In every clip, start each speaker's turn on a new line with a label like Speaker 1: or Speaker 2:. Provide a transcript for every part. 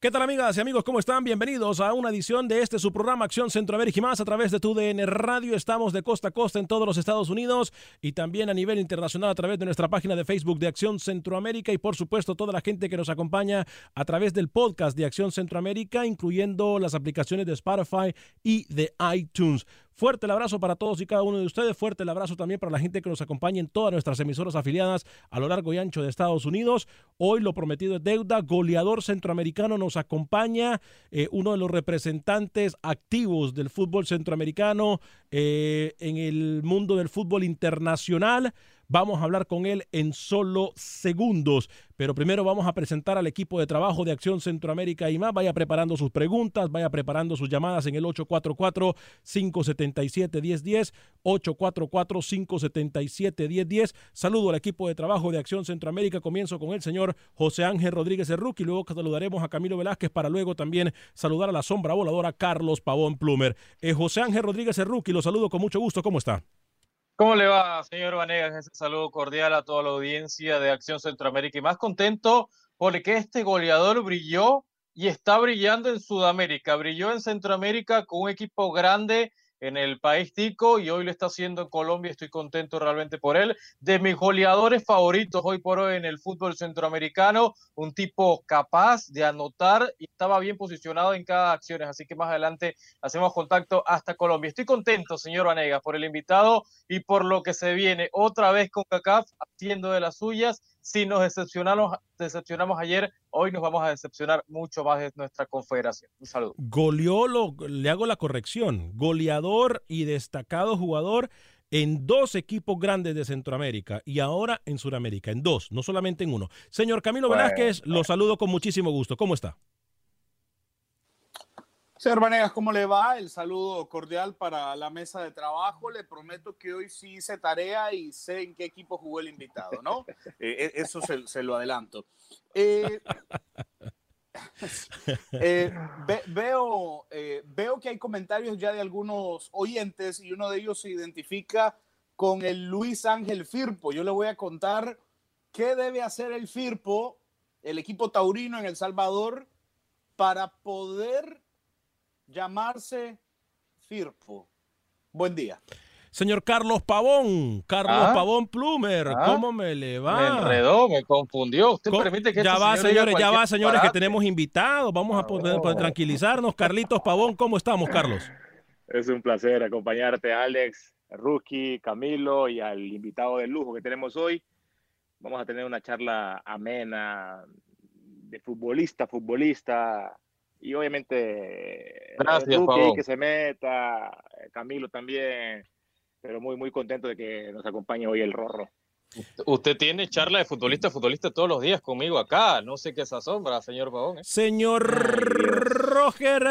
Speaker 1: ¿Qué tal amigas y amigos? ¿Cómo están? Bienvenidos a una edición de este su programa Acción Centroamérica y más a través de tu DN Radio. Estamos de costa a costa en todos los Estados Unidos y también a nivel internacional a través de nuestra página de Facebook de Acción Centroamérica y por supuesto toda la gente que nos acompaña a través del podcast de Acción Centroamérica, incluyendo las aplicaciones de Spotify y de iTunes. Fuerte el abrazo para todos y cada uno de ustedes. Fuerte el abrazo también para la gente que nos acompaña en todas nuestras emisoras afiliadas a lo largo y ancho de Estados Unidos. Hoy lo prometido es deuda. Goleador centroamericano nos acompaña, eh, uno de los representantes activos del fútbol centroamericano eh, en el mundo del fútbol internacional. Vamos a hablar con él en solo segundos, pero primero vamos a presentar al equipo de trabajo de Acción Centroamérica y más. Vaya preparando sus preguntas, vaya preparando sus llamadas en el 844-577-1010, 844-577-1010. Saludo al equipo de trabajo de Acción Centroamérica. Comienzo con el señor José Ángel Rodríguez y luego saludaremos a Camilo Velázquez para luego también saludar a la sombra voladora Carlos Pavón Plumer. Eh, José Ángel Rodríguez Erruqui, lo saludo con mucho gusto. ¿Cómo está?
Speaker 2: ¿Cómo le va, señor Vanegas? Ese saludo cordial a toda la audiencia de Acción Centroamérica y más contento porque este goleador brilló y está brillando en Sudamérica, brilló en Centroamérica con un equipo grande en el país tico y hoy lo está haciendo en Colombia. Estoy contento realmente por él. De mis goleadores favoritos hoy por hoy en el fútbol centroamericano, un tipo capaz de anotar y estaba bien posicionado en cada acción. Así que más adelante hacemos contacto hasta Colombia. Estoy contento, señor Vanegas, por el invitado y por lo que se viene otra vez con CACAF haciendo de las suyas si nos decepcionamos, decepcionamos ayer, hoy nos vamos a decepcionar mucho más de nuestra confederación. Un saludo.
Speaker 1: Goleó, le hago la corrección, goleador y destacado jugador en dos equipos grandes de Centroamérica y ahora en Sudamérica, en dos, no solamente en uno. Señor Camilo Velázquez, lo saludo con muchísimo gusto. ¿Cómo está?
Speaker 3: Señor Vanegas, ¿cómo le va? El saludo cordial para la mesa de trabajo. Le prometo que hoy sí hice tarea y sé en qué equipo jugó el invitado, ¿no? Eh, eh, eso se, lo adelanto. Eh, veo, veo que hay comentarios ya de algunos oyentes y uno de ellos se identifica con el Luis Ángel Firpo. Yo le voy a contar qué debe hacer el Firpo, el equipo taurino en El Salvador, para poder llamarse Firpo. Buen día.
Speaker 1: Señor Carlos Pavón, Carlos
Speaker 2: Ah.
Speaker 1: Pavón Plumer,
Speaker 2: Ah.
Speaker 1: ¿cómo me le va?
Speaker 2: Me enredó, me confundió. Usted
Speaker 1: ¿Cómo?
Speaker 2: permite que
Speaker 1: ya
Speaker 2: este
Speaker 1: va,
Speaker 2: señor
Speaker 1: señores, ya va, señores, que tenemos invitados. Vamos a poder,
Speaker 2: No.
Speaker 1: poder tranquilizarnos. Carlitos Pavón, ¿cómo estamos, Carlos?
Speaker 4: Es un placer acompañarte, Alex, Rookie, Camilo y al invitado de lujo que tenemos hoy. Vamos a tener una charla amena de futbolista, futbolista y obviamente
Speaker 2: Gracias,
Speaker 4: Rookie
Speaker 2: Pavón.
Speaker 4: que se meta, Camilo también, pero muy muy contento de que nos acompañe hoy el Rorro.
Speaker 2: Usted tiene charla de futbolista a futbolista todos los días conmigo acá. No sé qué se asombra, señor Pavón. ¿eh?
Speaker 1: Señor Roger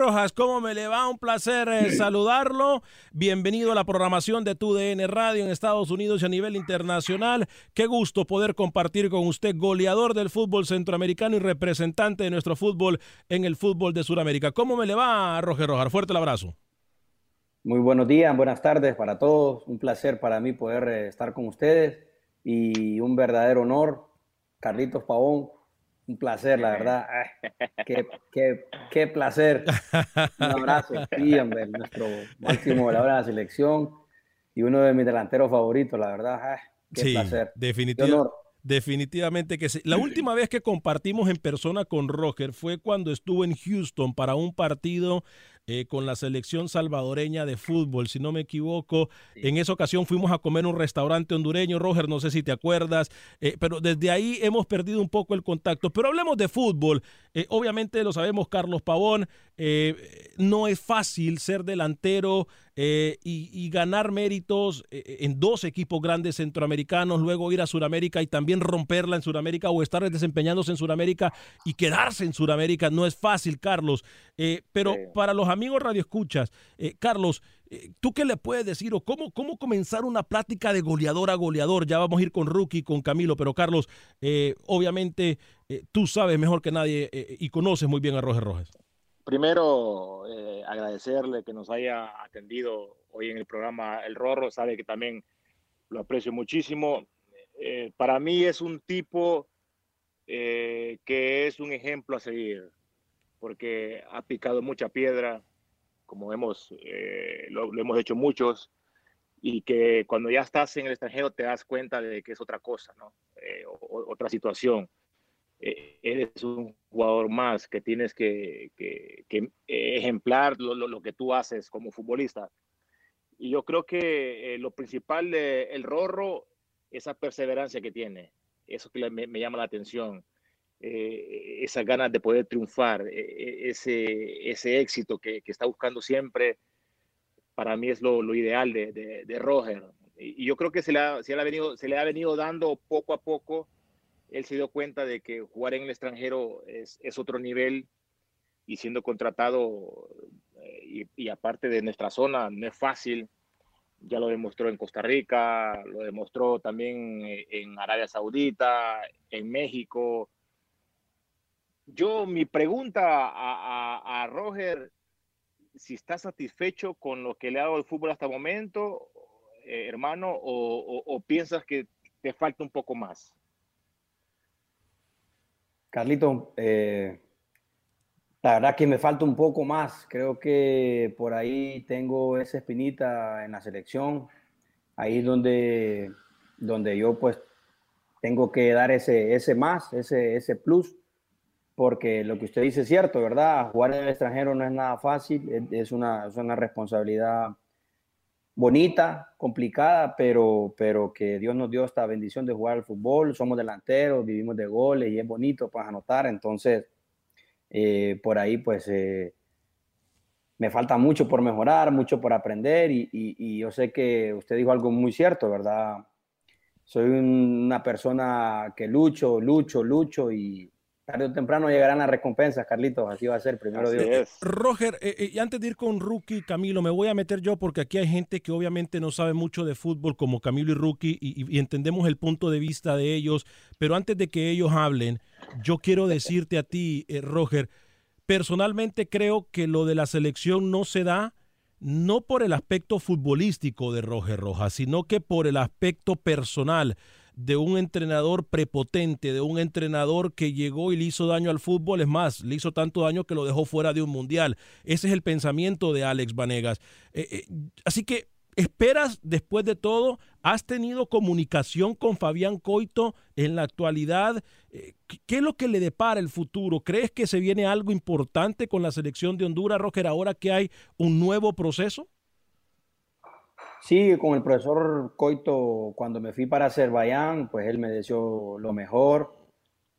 Speaker 1: Rojas, ¿cómo me le va? Un placer eh, saludarlo. Bienvenido a la programación de TUDN Radio en Estados Unidos y a nivel internacional. Qué gusto poder compartir con usted, goleador del fútbol centroamericano y representante de nuestro fútbol en el fútbol de Sudamérica. ¿Cómo me le va, Roger Rojas? Fuerte el abrazo.
Speaker 5: Muy buenos días, buenas tardes para todos. Un placer para mí poder eh, estar con ustedes y un verdadero honor. Carlitos Pavón, un placer, la verdad. Ay, qué, qué, qué placer. Un abrazo. Sí, hombre, nuestro máximo goleador de la selección y uno de mis delanteros favoritos, la verdad. Ay, qué
Speaker 1: sí,
Speaker 5: placer.
Speaker 1: Definitivamente. Definitivamente que sí. La última vez que compartimos en persona con Roger fue cuando estuvo en Houston para un partido eh, con la selección salvadoreña de fútbol, si no me equivoco. En esa ocasión fuimos a comer un restaurante hondureño, Roger, no sé si te acuerdas, eh, pero desde ahí hemos perdido un poco el contacto. Pero hablemos de fútbol. Eh, obviamente lo sabemos, Carlos Pavón, eh, no es fácil ser delantero eh, y, y ganar méritos eh, en dos equipos grandes centroamericanos, luego ir a Sudamérica y también romperla en Sudamérica o estar desempeñándose en Sudamérica y quedarse en Sudamérica. No es fácil, Carlos. Eh, pero
Speaker 4: Sí.
Speaker 1: para los amigos radioescuchas, Carlos, ¿tú qué le puedes decir o cómo, cómo comenzar una plática de goleador a goleador? Ya vamos a ir con Rookie, con Camilo, pero Carlos, obviamente tú sabes mejor que nadie y conoces muy bien a Roger Rojas.
Speaker 4: Primero, eh, agradecerle que nos haya atendido hoy en el programa El Rorro. Sabe que también lo aprecio muchísimo. Eh, para mí es un tipo eh, que es un ejemplo a seguir, porque ha picado mucha piedra, como hemos, eh, lo, lo hemos hecho muchos, y que cuando ya estás en el extranjero te das cuenta de que es otra cosa, ¿no? Eh, o- otra situación eres un jugador más que tienes que, que- que, eh, ejemplar lo, lo- que tú haces como futbolista. Y yo creo que eh, lo principal de el Rorro, esa perseverancia que tiene, eso que me, me llama la atención, eh, esas ganas de poder triunfar, eh, eh, ese, ese éxito que, que está buscando siempre, para mí es lo, lo ideal de, de, de Roger. Y, y yo creo que se le, ha, se, le ha venido, se le ha venido dando poco a poco él se dio cuenta de que jugar en el extranjero es, es otro nivel y siendo contratado eh, y, y aparte de nuestra zona no es fácil. Ya lo demostró en Costa Rica, lo demostró también eh, en Arabia Saudita, en México. Yo, mi pregunta a, a, a Roger, si está satisfecho con lo que le ha dado el fútbol hasta el momento, eh, hermano, o, o, o piensas que te falta un poco más.
Speaker 5: Carlito, eh, la verdad que me falta un poco más. Creo que por ahí tengo esa espinita en la selección. Ahí es donde, donde yo pues tengo que dar ese, ese más, ese, ese plus, porque lo que usted dice es cierto, ¿verdad? Jugar en el extranjero no es nada fácil, es, una, es una responsabilidad bonita, complicada, pero, pero que Dios nos dio esta bendición de jugar al fútbol. Somos delanteros, vivimos de goles y es bonito para anotar. Entonces, eh, por ahí, pues, eh, me falta mucho por mejorar, mucho por aprender y, yo sé que usted dijo algo muy cierto, ¿verdad? Soy una persona que lucho, lucho, lucho y tarde o temprano llegarán las recompensas, Carlitos, así va a ser, primero
Speaker 4: Así
Speaker 5: Dios.
Speaker 4: es.
Speaker 1: Roger, eh, eh, y antes de ir con Rookie, Camilo, me voy a meter yo porque aquí hay gente que obviamente no sabe mucho de fútbol como Camilo y Rookie y, y- y entendemos el punto de vista de ellos, pero antes de que ellos hablen, yo quiero decirte a ti, eh, Roger, personalmente creo que lo de la selección no se da no por el aspecto futbolístico de Roger Rojas, sino que por el aspecto personal. De un entrenador prepotente, de un entrenador que llegó y le hizo daño al fútbol. Es más, le hizo tanto daño que lo dejó fuera de un mundial. Ese es el pensamiento de Alex Vanegas. Eh, eh, así que, ¿esperas después de todo? ¿Has tenido comunicación con Fabián Coito en la actualidad? Eh, ¿Qué es lo que le depara el futuro? ¿Crees que se viene algo importante con la selección de Honduras, Roger, ahora que hay un nuevo proceso?
Speaker 5: Sí, con el profesor Coito, cuando me fui para Azerbaiyán, pues él me deseó lo mejor,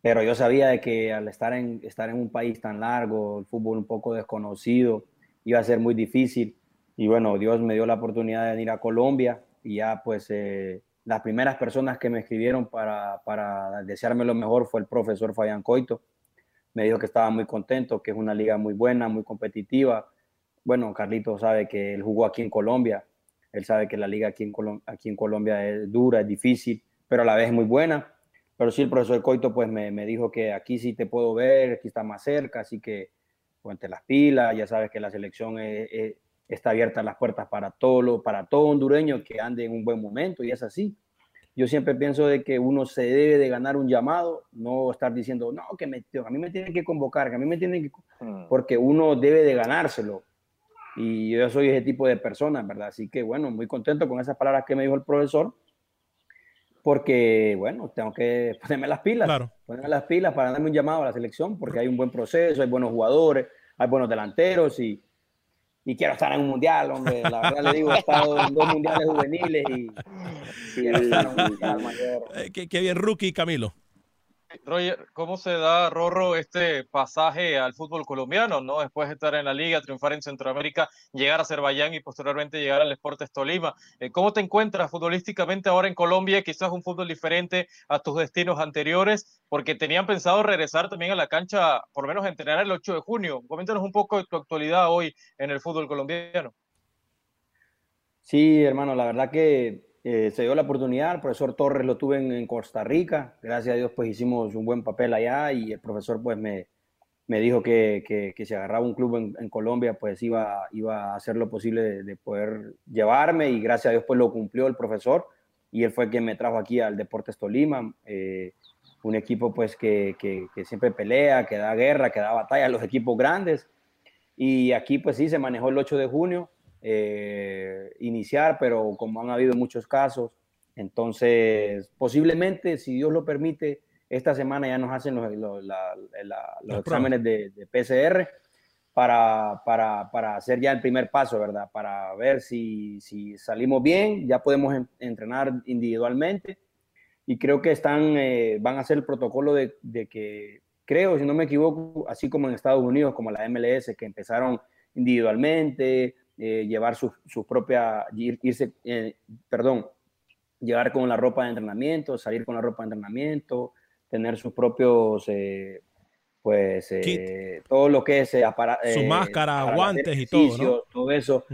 Speaker 5: pero yo sabía de que al estar en, estar en un país tan largo, el fútbol un poco desconocido, iba a ser muy difícil. Y bueno, Dios me dio la oportunidad de ir a Colombia y ya pues eh, las primeras personas que me escribieron para, para desearme lo mejor fue el profesor Fabián Coito. Me dijo que estaba muy contento, que es una liga muy buena, muy competitiva. Bueno, Carlito sabe que él jugó aquí en Colombia él sabe que la liga aquí en, aquí en Colombia es dura, es difícil, pero a la vez es muy buena. Pero sí, el profesor Coito pues me, me dijo que aquí sí te puedo ver, aquí está más cerca, así que ponte las pilas, ya sabes que la selección está abierta las puertas para todo, para todo hondureño que ande en un buen momento y es así. Yo siempre pienso de que uno se debe de ganar un llamado, no estar diciendo, no, que me, a mí me tienen que convocar, que a mí me tienen que... Mm. Porque uno debe de ganárselo. Y yo soy ese tipo de persona, ¿verdad? Así que bueno, muy contento con esas palabras que me dijo el profesor, porque bueno, tengo que ponerme las pilas, claro. ponerme las pilas para darme un llamado a la selección, porque hay un buen proceso, hay buenos jugadores, hay buenos delanteros y, y quiero estar en un mundial, hombre. La verdad le digo, he estado en dos mundiales juveniles y quiero estar en un mundial mayor.
Speaker 1: Eh, qué, qué bien, rookie Camilo.
Speaker 2: Roger, ¿cómo se da, Rorro, este pasaje al fútbol colombiano, ¿no? Después de estar en la liga, triunfar en Centroamérica, llegar a Azerbaiyán y posteriormente llegar al Sportes Tolima. Eh, ¿Cómo te encuentras futbolísticamente ahora en Colombia? Quizás un fútbol diferente a tus destinos anteriores, porque tenían pensado regresar también a la cancha, por lo menos entrenar el 8 de junio. Coméntanos un poco de tu actualidad hoy en el fútbol colombiano.
Speaker 5: Sí, hermano, la verdad que eh, se dio la oportunidad, el profesor Torres lo tuve en, Costa Rica, gracias a Dios pues hicimos un buen papel allá y el profesor pues me, me dijo que, que, si agarraba un club en, Colombia pues iba, iba a hacer lo posible de, poder llevarme y gracias a Dios pues lo cumplió el profesor y él fue quien me trajo aquí al Deportes Tolima, eh, un equipo pues que, que, siempre pelea, que da guerra, que da batalla a los equipos grandes. Y aquí pues sí se manejó el 8 de junio eh, iniciar, pero como han habido muchos casos, entonces posiblemente, si Dios lo permite, esta semana ya nos hacen los, los, exámenes de, PCR para, para, para, hacer ya el primer paso, ¿verdad? Para ver si, si salimos bien, ya podemos entrenar individualmente y creo que están, eh, van a hacer el protocolo de, de, que, creo, si no me equivoco, así como en Estados Unidos, como la MLS, que empezaron individualmente, eh, llevar su, su propia, irse, eh, perdón, llegar con la ropa de entrenamiento, salir con la ropa de entrenamiento, tener sus propios, eh, pues, todo lo que es
Speaker 1: su máscara, guantes y todo, ¿no?
Speaker 5: todo eso,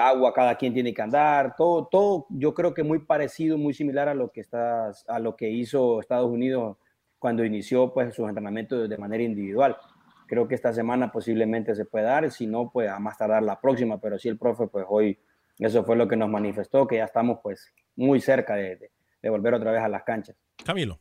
Speaker 5: agua, cada quien tiene que andar, todo, todo, yo creo que muy parecido, muy similar a lo que está, a lo que hizo Estados Unidos cuando inició, pues, sus entrenamientos de manera individual. Creo que esta semana posiblemente se puede dar, si no, pues a más tardar la próxima, pero sí el profe, pues hoy eso fue lo que nos manifestó, que ya estamos pues muy cerca de, volver otra vez a las canchas.
Speaker 1: Camilo.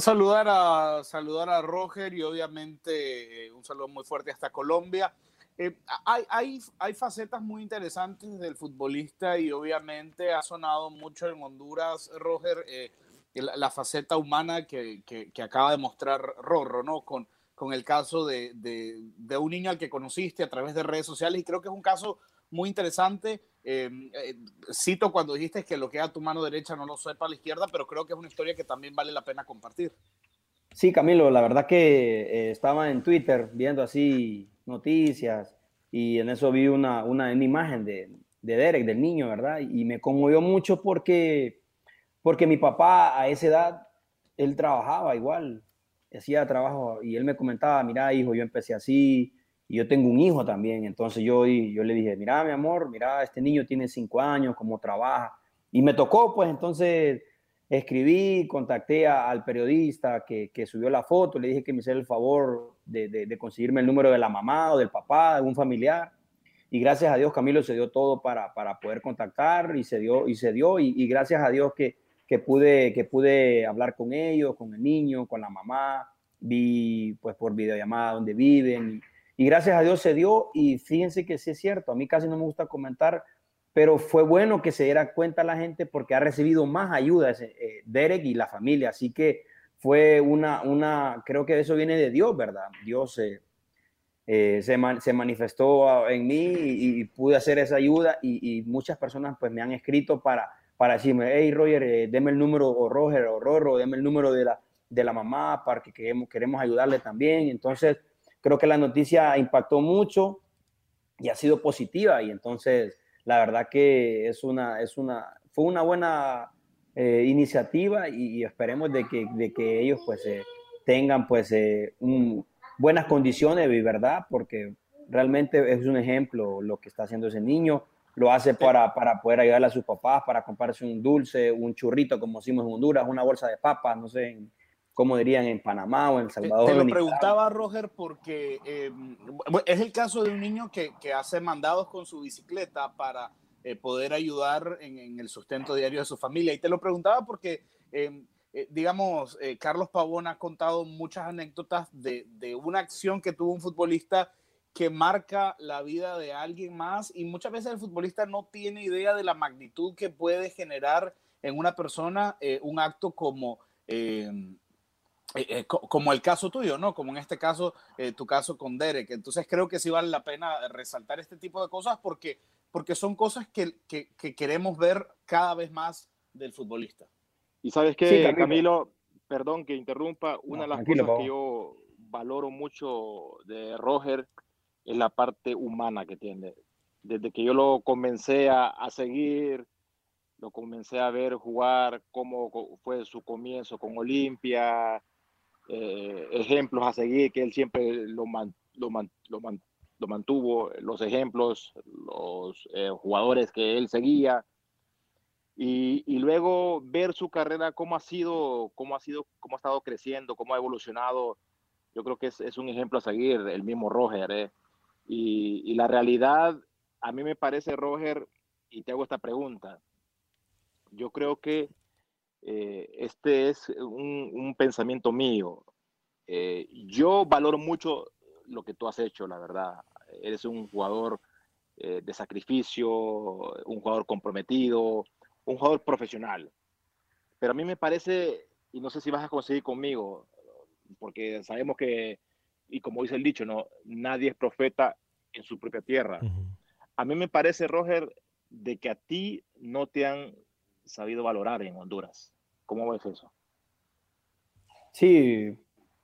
Speaker 3: saludar, a, saludar a Roger y obviamente eh, un saludo muy fuerte hasta Colombia. Eh, hay, hay, hay, facetas muy interesantes del futbolista y obviamente ha sonado mucho en Honduras, Roger, eh, la, faceta humana que, que, acaba de mostrar Rorro, ¿no? Con, con el caso de, de, un niño al que conociste a través de redes sociales y creo que es un caso muy interesante. Em, eh, cito cuando dijiste que lo que a tu mano derecha no lo sepa a la izquierda, pero creo que es una historia que también vale la pena compartir.
Speaker 5: Sí, Camilo, la verdad que eh, estaba en Twitter viendo así noticias y en eso vi una, una, una imagen de, de Derek, del niño, ¿verdad? Y me conmovió mucho porque porque mi papá a esa edad, él trabajaba igual, hacía trabajo y él me comentaba, mira hijo, yo empecé así y yo tengo un hijo también. Entonces yo, yo le dije, mira mi amor, mira, este niño tiene cinco años, cómo trabaja. Y me tocó, pues entonces escribí, contacté al periodista que, que, subió la foto, le dije que me hiciera el favor de, de, conseguirme el número de la mamá o del papá, de algún familiar. y gracias a Dios Camilo se dio todo para, para poder contactar y se dio y se dio y, gracias a Dios que, que, pude, que pude hablar con ellos, con el niño, con la mamá, vi pues por videollamada donde viven y, gracias a Dios se dio y fíjense que sí es cierto, a mí casi no me gusta comentar, pero fue bueno que se diera cuenta la gente porque ha recibido más ayuda eh, Derek y la familia, así que fue una, una, creo que eso viene de Dios, ¿verdad? Dios eh, eh, se, se, manifestó en mí y, pude hacer esa ayuda y, muchas personas pues me han escrito para, para decirme, hey Roger, eh, deme el número, o Roger, o Rorro, deme el número de la, de la mamá para que queremos, queremos ayudarle también. Entonces, creo que la noticia impactó mucho y ha sido positiva y entonces la verdad que es una, es una, fue una buena eh, iniciativa y, esperemos de que, de que ellos pues tengan pues un, buenas condiciones, ¿verdad? Porque realmente es un ejemplo lo que está haciendo ese niño. Lo hace para, para poder ayudarle a sus papás, para comprarse un dulce, un churrito, como decimos en Honduras, una bolsa de papas, no sé cómo dirían en Panamá o en El Salvador.
Speaker 3: Te, lo preguntaba, Roger, porque em, es el caso de un niño que, que hace mandados con su bicicleta para eh, poder ayudar en, en, el sustento diario de su familia. Y te lo preguntaba porque em, eh, digamos, eh, Carlos Pavón ha contado muchas anécdotas de, de, una acción que tuvo un futbolista que marca la vida de alguien más y muchas veces el futbolista no tiene idea de la magnitud que puede generar en una persona eh, un acto como, como el caso tuyo, ¿no? Como en este caso, tu caso con Derek. Entonces creo que sí vale la pena resaltar este tipo de cosas porque, porque son cosas que, que, que queremos ver cada vez más del futbolista.
Speaker 4: Y sabes qué, Camilo, perdón que interrumpa, una de las cosas que yo valoro mucho de Roger es la parte humana que tiene. Desde que yo lo comencé a, seguir, lo comencé a ver jugar, cómo fue su comienzo con Olimpia, eh, ejemplos a seguir que él siempre lo, lo, lo, mantuvo, los ejemplos, los eh, jugadores que él seguía y, luego ver su carrera, cómo ha sido, cómo ha sido, cómo ha estado creciendo, cómo ha evolucionado. Yo creo que es, un ejemplo a seguir, el mismo Roger. ¿eh? Y, la realidad, a mí me parece, Roger, y te hago esta pregunta. Yo creo que eh, este es un, pensamiento mío. Eh, yo valoro mucho lo que tú has hecho, la verdad. Eres un jugador de sacrificio, un jugador comprometido, un jugador profesional. Pero a mí me parece, y no sé si vas a conseguir conmigo, porque sabemos que, y como dice el dicho, no, nadie es profeta en su propia tierra. A mí me parece, Roger, de que a ti no te han sabido valorar en Honduras. ¿Cómo ves eso?
Speaker 5: Sí,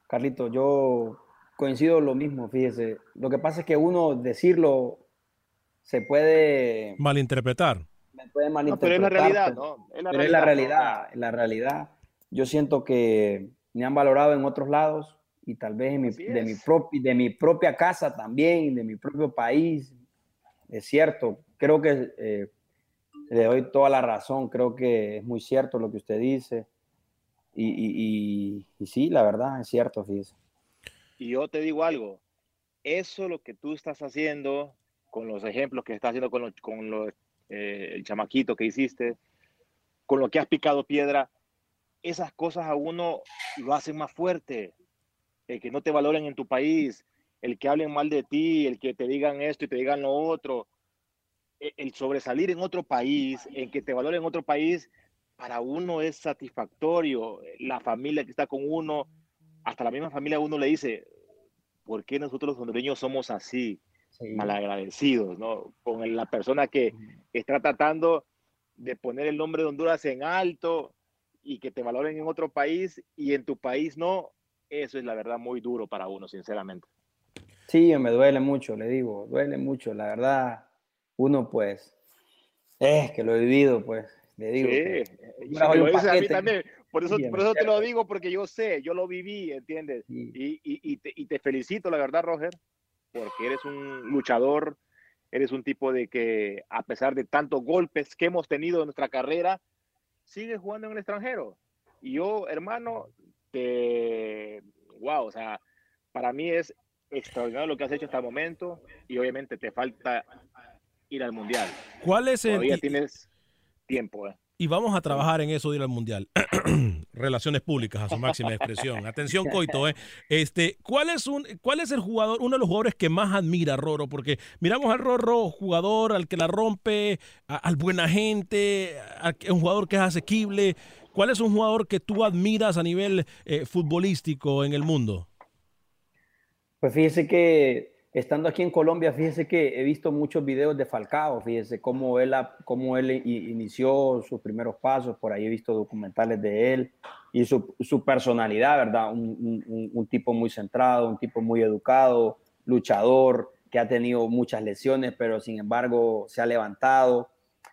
Speaker 5: Carlito, yo coincido lo mismo, fíjese. Lo que pasa es que uno decirlo se puede
Speaker 1: malinterpretar
Speaker 5: puede malinterpretar. pero es la realidad, ¿no? Es la pero realidad, es la realidad, la realidad. Yo siento que me han valorado en otros lados y tal vez de, mi, de mi propia casa también, de mi propio país. Es cierto, creo que eh, le doy toda la razón, creo que es muy cierto lo que usted dice. Y, y, sí, la verdad, es cierto, fíjese.
Speaker 4: Y yo te digo algo, eso lo que tú estás haciendo con los ejemplos que estás haciendo con los, con los eh, el chamaquito que hiciste, con lo que has picado piedra, esas cosas a uno lo hacen más fuerte. El que no te valoren en tu país, el que hablen mal de ti, el que te digan esto y te digan lo otro, e, el sobresalir en otro país, el que te valoren en otro país, para uno es satisfactorio. La familia que está con uno, hasta la misma familia uno le dice, ¿por qué nosotros los hondureños somos así? malagradecidos, ¿no? Con la persona que está tratando de poner el nombre de Honduras en alto y que te valoren en otro país y en tu país no, eso es la verdad muy duro para uno, sinceramente.
Speaker 5: Sí, me duele mucho, le digo, duele mucho, la verdad, uno pues, es que lo he vivido, pues, le digo.
Speaker 4: Sí, también, por eso, por eso te lo digo, porque yo sé, yo lo viví, ¿entiendes? Y, y, te, y te felicito, la verdad, Roger, porque eres un luchador, eres un tipo de que a pesar de tantos golpes que hemos tenido en nuestra carrera, sigues jugando en el extranjero. Y yo, hermano, te, wow, o sea, para mí es extraordinario lo que has hecho hasta el momento y obviamente te falta ir al Mundial.
Speaker 1: ¿Cuál es el...?
Speaker 4: Todavía tienes tiempo, ¿eh?
Speaker 1: Y vamos a trabajar en eso de ir al Mundial. Relaciones públicas a su máxima expresión. Atención, Coito, ¿eh? Este, ¿cuál, es un, ¿Cuál es el jugador, uno de los jugadores que más admira Roro? Porque miramos al Roro, jugador al que la rompe, al buena gente, a, un jugador que es asequible. ¿Cuál es un jugador que tú admiras a nivel eh, futbolístico en el mundo?
Speaker 5: Pues fíjese que estando aquí en Colombia, fíjese que he visto muchos videos de Falcao, fíjese cómo él, cómo él inició sus primeros pasos, por ahí he visto documentales de él y su, su personalidad, ¿verdad? Un, un, un, tipo muy centrado, un tipo muy educado, luchador, que ha tenido muchas lesiones, pero sin embargo se ha levantado.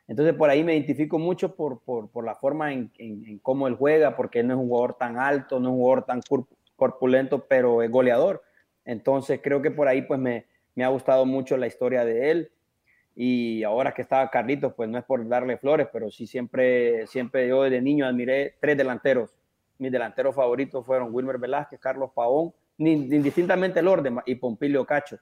Speaker 5: Entonces por ahí me identifico mucho por, por, por la forma en, en, cómo él juega, porque él no es un jugador tan alto, no es un jugador tan corpulento, pero es goleador entonces creo que por ahí pues me, me ha gustado mucho la historia de él. Y ahora que estaba Carlitos, pues no es por darle flores, pero sí siempre, siempre yo desde niño admiré tres delanteros. Mis delanteros favoritos fueron Wilmer Velázquez, Carlos Pavón, indistintamente el orden, y Pompilio Cacho.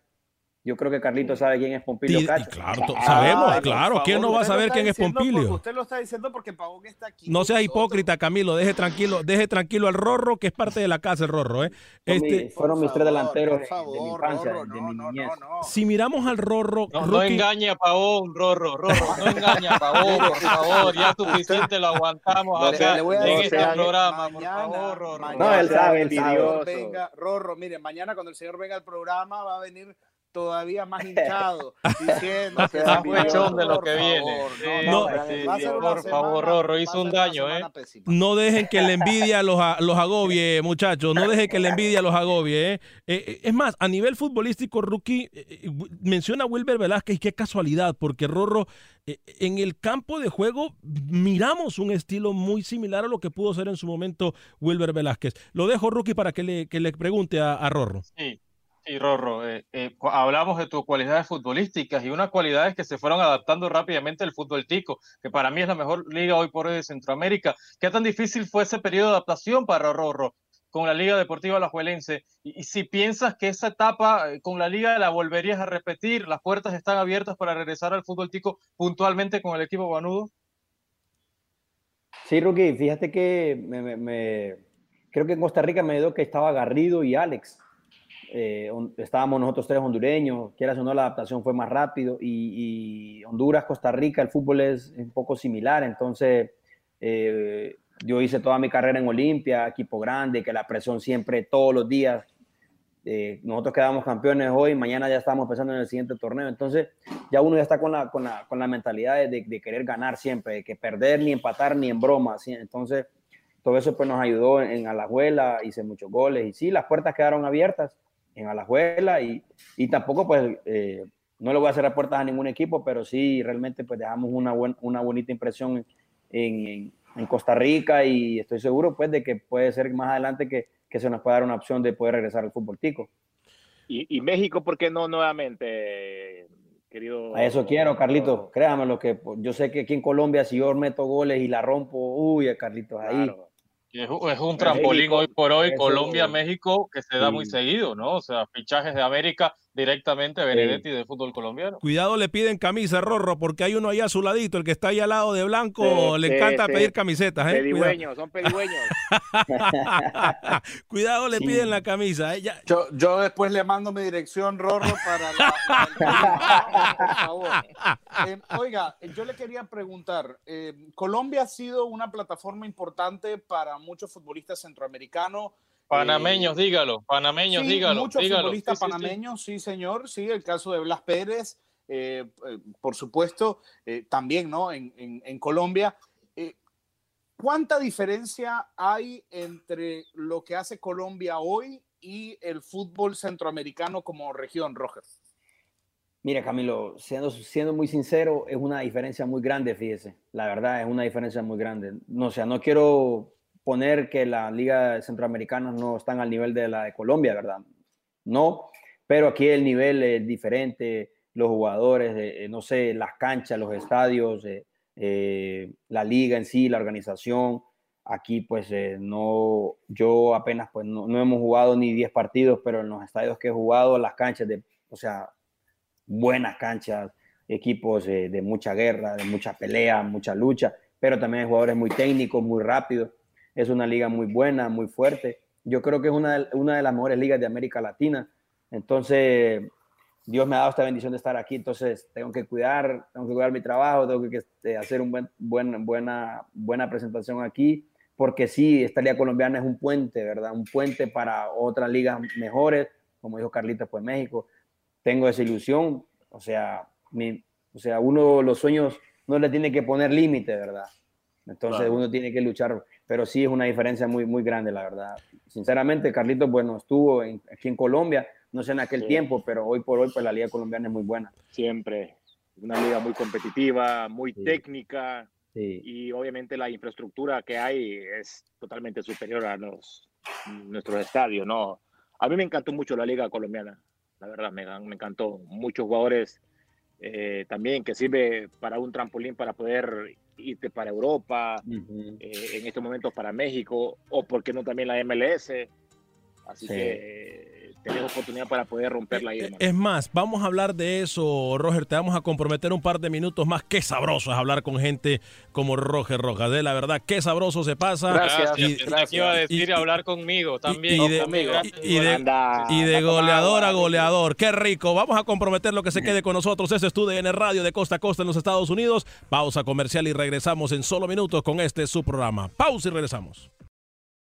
Speaker 5: Yo creo que Carlito sabe quién es Pompilio Cacho.
Speaker 1: Claro, sabemos, claro. ¿Quién no va a saber quién es Pompilio?
Speaker 3: Usted lo está diciendo porque Pavón está aquí.
Speaker 1: No sea hipócrita, Camilo. Deje tranquilo, deje tranquilo al Rorro, que es parte de la casa el Rorro. ¿eh?
Speaker 5: Este, fueron mis tres delanteros de, mi infancia, de mi niñez.
Speaker 1: Si miramos al Rorro.
Speaker 2: No, no engañe a Pavón, Rorro, Rorro. No engañe a Pavón, por favor. Ya suficiente lo aguantamos acá en este programa, por favor, Rorro.
Speaker 5: No, él sabe.
Speaker 3: Venga, Rorro, mire, mañana cuando el señor venga al programa va a venir todavía más hinchado, diciendo que
Speaker 2: es de lo que viene. No, por favor, Rorro, hizo un daño, ¿eh?
Speaker 1: No dejen que la envidia los, los agobie, muchachos, no dejen que la envidia los agobie, ¿eh? Eh, ¿eh? es más, a nivel futbolístico, Rookie, eh, menciona a Wilber Velázquez y qué casualidad, porque Rorro, en el campo de juego miramos un estilo muy similar a lo que pudo ser en su momento Wilber Velázquez. Lo dejo, Rookie, para que le, que le pregunte a, a Rorro.
Speaker 2: Sí. Sí, Rorro, eh, eh, hablamos de tus cualidades futbolísticas y unas cualidades que se fueron adaptando rápidamente al fútbol tico, que para mí es la mejor liga hoy por hoy de Centroamérica. ¿Qué tan difícil fue ese periodo de adaptación para Rorro con la Liga Deportiva Alajuelense? Y, y si piensas que esa etapa eh, con la liga la volverías a repetir, las puertas están abiertas para regresar al fútbol tico puntualmente con el equipo Banudo.
Speaker 5: Sí, Rookie, fíjate que me, creo que en Costa Rica me dio que estaba Garrido y Alex eh, estábamos nosotros tres hondureños, quieras o no, la adaptación fue más rápido y, y Honduras, Costa Rica, el fútbol es un poco similar, entonces eh, yo hice toda mi carrera en Olimpia, equipo grande, que la presión siempre, todos los días, eh, nosotros quedamos campeones hoy, mañana ya estamos pensando en el siguiente torneo, entonces ya uno ya está con la, con la, con la mentalidad de, de, querer ganar siempre, de que perder ni empatar ni en broma, ¿sí? entonces todo eso pues nos ayudó en, en Alajuela, hice muchos goles y sí, las puertas quedaron abiertas en Alajuela y, y tampoco pues eh, no le voy a cerrar puertas a ningún equipo, pero sí realmente pues dejamos una, buen, una bonita impresión en, en, en, Costa Rica y estoy seguro pues de que puede ser más adelante que, que se nos pueda dar una opción de poder regresar al fútbol tico.
Speaker 4: ¿Y, y México por qué no nuevamente, querido?
Speaker 5: A eso quiero, Carlitos, créame lo que yo sé que aquí en Colombia si yo meto goles y la rompo, uy, Carlitos, ahí...
Speaker 2: Claro es, es un trampolín México, hoy por hoy, Colombia-México, que se da sí. muy seguido, ¿no? O sea, fichajes de América directamente a Benedetti sí. de fútbol colombiano.
Speaker 1: Cuidado, le piden camisa, Rorro, porque hay uno ahí a su ladito, el que está ahí al lado de blanco, sí, le encanta pedir camisetas. ¿eh?
Speaker 4: Pedigüeños, son pedigüeños.
Speaker 1: Cuidado, le piden la camisa. ¿eh? Ya.
Speaker 3: Yo, yo, después le mando mi dirección, Rorro, para la... la por favor. Eh, oiga, yo le quería preguntar, eh, Colombia ha sido una plataforma importante para muchos futbolistas centroamericanos,
Speaker 2: Panameños, eh, dígalo, panameños,
Speaker 3: sí,
Speaker 2: dígalo.
Speaker 3: Muchos
Speaker 2: dígalo.
Speaker 3: futbolistas
Speaker 2: sí,
Speaker 3: panameños, sí, sí, señor, sí, el caso de Blas Pérez, eh, eh, por supuesto, también, ¿no? En, en, en Colombia. Eh, ¿Cuánta diferencia hay entre lo que hace Colombia hoy y el fútbol centroamericano como región, Roger?
Speaker 5: Mira, Camilo, siendo, siendo muy sincero, es una diferencia muy grande, fíjese. La verdad, es una diferencia muy grande. No, o sea, no quiero poner que la liga centroamericana no están al nivel de la de Colombia, ¿verdad? No, pero aquí el nivel es diferente, los jugadores, eh, no sé, las canchas, los estadios, eh, eh, la liga en sí, la organización. Aquí pues eh, no, yo apenas pues no, no hemos jugado ni 10 partidos, pero en los estadios que he jugado, las canchas de, o sea, buenas canchas, equipos eh, de mucha guerra, de mucha pelea, mucha lucha, pero también hay jugadores muy técnicos, muy rápidos. Es una liga muy buena, muy fuerte. Yo creo que es una de, una de las mejores ligas de América Latina. Entonces, Dios me ha dado esta bendición de estar aquí, entonces tengo que cuidar, tengo que cuidar mi trabajo, tengo que este, hacer una buen, buena, buena presentación aquí, porque sí, esta liga colombiana es un puente, ¿verdad? Un puente para otras ligas mejores, como dijo Carlitos, pues México. Tengo esa ilusión, o sea, mi, o sea, uno los sueños no le tiene que poner límite, ¿verdad? Entonces uno tiene que luchar, pero sí es una diferencia muy, muy grande, la verdad. Sinceramente, Carlitos, bueno, estuvo aquí en Colombia, no sé en aquel tiempo, pero hoy por hoy pues la liga colombiana es muy buena.
Speaker 4: Siempre, una liga muy competitiva, muy técnica y obviamente la infraestructura que hay es totalmente superior a los, nuestros estadios, ¿no? A mí me encantó mucho la liga colombiana, la verdad, me, me encantó. Muchos jugadores eh, también que sirve para un trampolín para poder irte para Europa, eh, en estos momentos para México, o porque no también la MLS. Así que tenés oportunidad para poder romperla ahí.
Speaker 1: Es más, vamos a hablar de eso, Roger. Te vamos a comprometer un par de minutos más. Qué sabroso es hablar con gente como Roger Rojas. De la verdad, qué sabroso se pasa.
Speaker 2: Gracias. Y, gracias. iba a decir hablar conmigo también.
Speaker 1: Y, de, y de, goleador a goleador. Qué rico. Vamos a comprometer lo que se quede con nosotros. Ese es en el Radio de Costa a Costa en los Estados Unidos. Pausa comercial y regresamos en solo minutos con este su programa. Pausa y regresamos.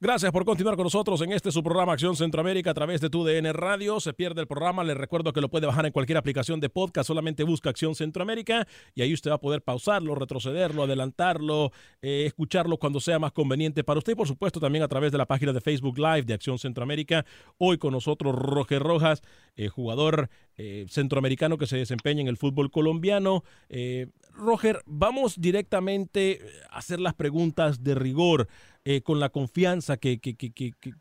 Speaker 1: Gracias por continuar con nosotros en este su programa Acción Centroamérica a través de tu DN Radio. Se pierde el programa, les recuerdo que lo puede bajar en cualquier aplicación de podcast, solamente busca Acción Centroamérica y ahí usted va a poder pausarlo, retrocederlo, adelantarlo, eh, escucharlo cuando sea más conveniente para usted y por supuesto también a través de la página de Facebook Live de Acción Centroamérica. Hoy con nosotros Roger Rojas, eh, jugador eh, centroamericano que se desempeña en el fútbol colombiano. Roger, vamos directamente a hacer las preguntas de rigor. Eh, con la confianza que, que, que,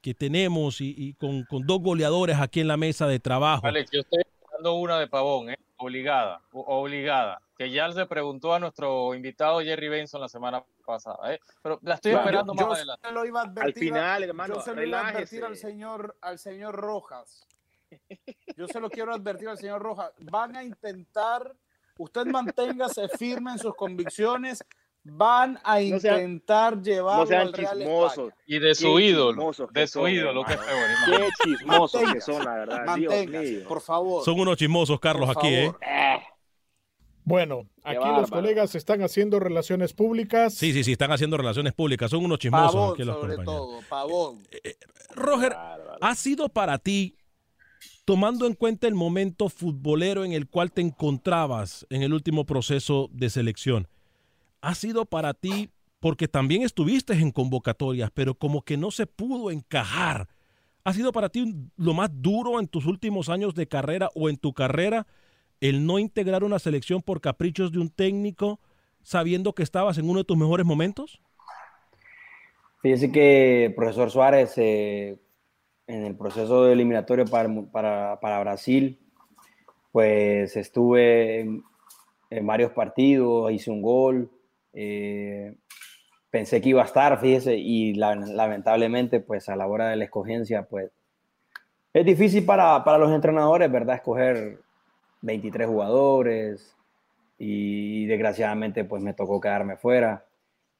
Speaker 1: que tenemos y, y con, con, dos goleadores aquí en la mesa de trabajo.
Speaker 2: Alex, yo estoy dando una de pavón, ¿eh? obligada, obligada, que ya se preguntó a nuestro invitado Jerry Benson la semana pasada, ¿eh? pero la estoy esperando
Speaker 3: yo,
Speaker 2: más
Speaker 3: yo
Speaker 2: adelante.
Speaker 3: Lo iba a advertir,
Speaker 4: Al final, hermano,
Speaker 3: yo se lo iba a advertir al señor, al señor Rojas. Yo se lo quiero advertir al señor Rojas. Van a intentar, usted manténgase firme en sus convicciones, van a intentar
Speaker 4: no
Speaker 3: llevarlo
Speaker 4: sean
Speaker 3: al Real
Speaker 4: chismosos.
Speaker 2: Y de su
Speaker 4: Qué
Speaker 2: ídolo, de
Speaker 4: que
Speaker 2: su
Speaker 4: son,
Speaker 2: ídolo, qué
Speaker 4: hermano.
Speaker 2: feo.
Speaker 4: Qué chismosos que son, la verdad.
Speaker 3: manténgase,
Speaker 4: Dios mío.
Speaker 3: por favor.
Speaker 1: Son unos chismosos, Carlos,
Speaker 3: Por
Speaker 1: aquí, ¿eh?
Speaker 3: favor.
Speaker 4: Eh,
Speaker 6: Bueno, aquí los colegas están haciendo relaciones públicas.
Speaker 1: Sí, sí, sí, están haciendo relaciones públicas. Son unos chismosos
Speaker 3: Pavón,
Speaker 1: aquí los
Speaker 3: sobre
Speaker 1: compañeros.
Speaker 3: todo, pavón.
Speaker 1: Roger,
Speaker 4: bárbaro.
Speaker 1: ¿ha sido para ti, tomando en cuenta el momento futbolero en el cual te encontrabas en el último proceso de selección, ha sido para ti, porque también estuviste en convocatorias, pero como que no se pudo encajar, ha sido para ti lo más duro en tus últimos años de carrera o en tu carrera el no integrar una selección por caprichos de un técnico sabiendo que estabas en uno de tus mejores momentos?
Speaker 5: Fíjese que profesor Suárez, eh, en el proceso de eliminatorio para, para, para Brasil, pues estuve en, en varios partidos, hice un gol, eh, pensé que iba a estar, fíjese, y la- lamentablemente, pues a la hora de la escogencia, pues es difícil para, para los entrenadores, ¿verdad? Escoger 23 jugadores y desgraciadamente, pues me tocó quedarme fuera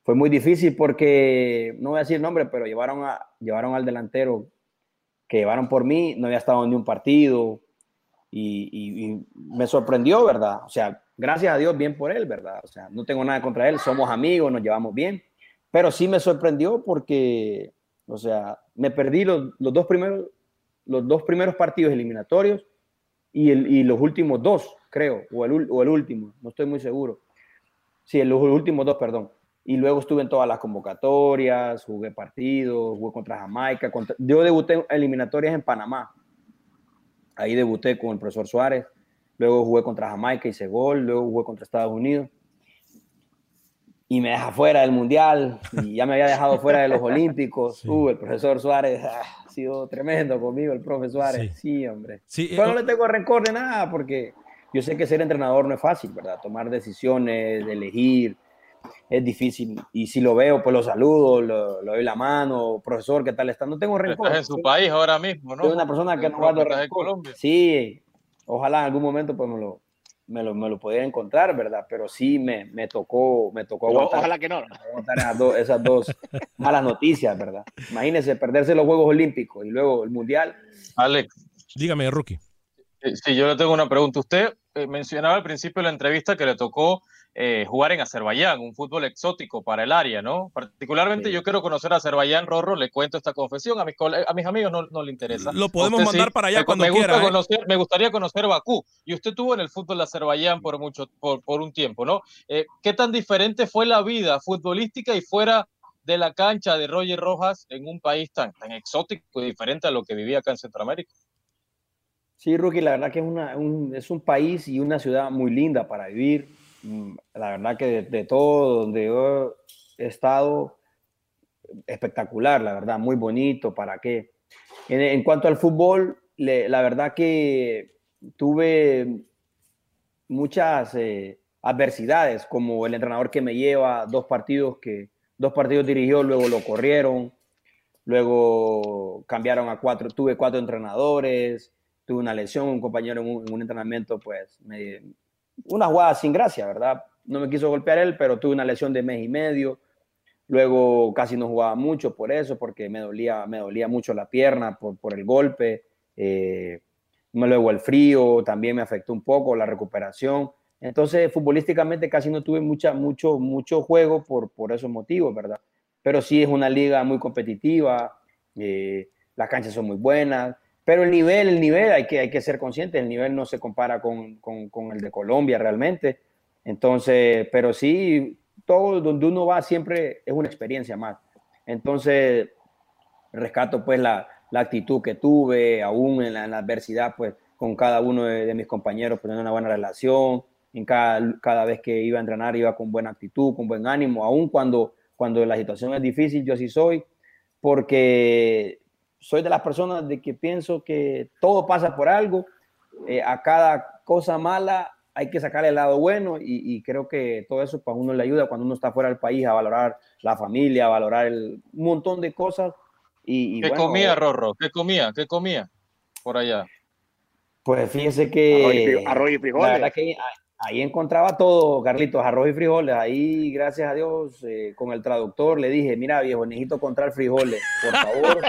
Speaker 5: fue muy difícil porque, no voy a decir nombre, pero llevaron, a, llevaron al delantero que llevaron por mí, no había estado ni un partido y, me sorprendió, ¿verdad? O sea, gracias a Dios, bien por él, ¿verdad? O sea, no tengo nada contra él, somos amigos, nos llevamos bien, pero sí me sorprendió porque, o sea, me perdí los, los dos, primeros, los dos primeros partidos eliminatorios y, el- y los últimos dos, creo, o el, o el último, no estoy muy seguro. Sí, los últimos dos, perdón. Y luego estuve en todas las convocatorias, jugué partidos, jugué contra Jamaica. yo debuté en eliminatorias en Panamá. Ahí debuté con el profesor Suárez. Luego jugué contra Jamaica, hice gol. Luego jugué contra Estados Unidos. Y me deja fuera del Mundial. Y ya me había dejado fuera de los Olímpicos. Uh, el profesor Suárez ah, ha sido tremendo conmigo, el profesor Suárez. Sí, hombre. Sí, Pero no le tengo rencor de nada porque yo sé que ser entrenador no es fácil, ¿verdad? Tomar decisiones, elegir es difícil. Y si lo veo, pues lo saludo, lo, doy la mano, profesor, ¿qué tal está? No tengo rencor.
Speaker 2: Estás en su país ahora mismo, ¿no?
Speaker 5: Soy una persona que no guarda rencor. Sí, ojalá en algún momento pues me lo, me lo, me lo pudiera encontrar, ¿verdad? Pero sí me, me tocó, me tocó
Speaker 4: aguantar, ojalá que no.
Speaker 5: esas, dos, esas dos malas noticias, ¿verdad? Imagínese perderse los Juegos Olímpicos y luego el Mundial.
Speaker 2: Alex.
Speaker 1: Dígame, Rookie.
Speaker 2: Sí, yo le tengo una pregunta. Usted eh, mencionaba al principio de la entrevista que le tocó eh, jugar en Azerbaiyán, un fútbol exótico para el área, ¿no? Particularmente yo quiero conocer a Azerbaiyán, Rorro, le cuento esta confesión, a mis, a mis amigos no, no le interesa.
Speaker 1: Lo podemos mandar para allá cuando quiera.
Speaker 2: ¿eh? Me gustaría conocer Bakú, y usted estuvo en el fútbol de Azerbaiyán por, mucho, por, por un tiempo, ¿no? Eh, ¿Qué tan diferente fue la vida futbolística y fuera de la cancha de Roger Rojas en un país tan, tan exótico y diferente a lo que vivía acá en Centroamérica?
Speaker 5: Sí, Rookie, la verdad que es, una, un, es un país y una ciudad muy linda para vivir la verdad que de, todo donde he estado, espectacular, la verdad, muy bonito, ¿para qué? En, cuanto al fútbol, la verdad que tuve muchas eh, adversidades, como el entrenador que me lleva, dos partidos que dos partidos dirigió, luego lo corrieron, luego cambiaron a cuatro, tuve cuatro entrenadores, tuve una lesión, un compañero en un, en un entrenamiento, pues me, una jugada sin gracia, ¿verdad? No me quiso golpear él, pero tuve una lesión de mes y medio. Luego casi no jugaba mucho por eso, porque me dolía, me dolía mucho la pierna por, por el golpe. Eh, luego el frío también me afectó un poco, la recuperación. Entonces, futbolísticamente casi no tuve mucha, mucho, mucho juego por, por esos motivos, ¿verdad? Pero sí es una liga muy competitiva, eh, las canchas son muy buenas, pero el nivel, el nivel, hay que, hay que ser consciente, el nivel no se compara con, con, el de Colombia realmente. Entonces, pero sí, todo donde uno va siempre es una experiencia más. Entonces, rescato pues la, la actitud que tuve, aún en la, adversidad, pues con cada uno de, mis compañeros, pues una buena relación. En cada, cada vez que iba a entrenar iba con buena actitud, con buen ánimo, aún cuando, cuando la situación es difícil, yo sí soy, porque soy de las personas de que pienso que todo pasa por algo, eh, a cada cosa mala hay que sacar el lado bueno y, creo que todo eso para uno le ayuda cuando uno está fuera del país a valorar la familia, a valorar el, un montón de cosas. Y,
Speaker 2: ¿Qué comía, Rorro? ¿Qué comía? ¿Qué comía por allá?
Speaker 5: Pues fíjese que...
Speaker 4: Arroz y, frijoles. La verdad
Speaker 5: que Ahí encontraba todo, Carlitos, arroz y frijoles. Ahí, gracias a Dios, eh, con el traductor le dije, mira viejo, necesito encontrar frijoles. Por favor,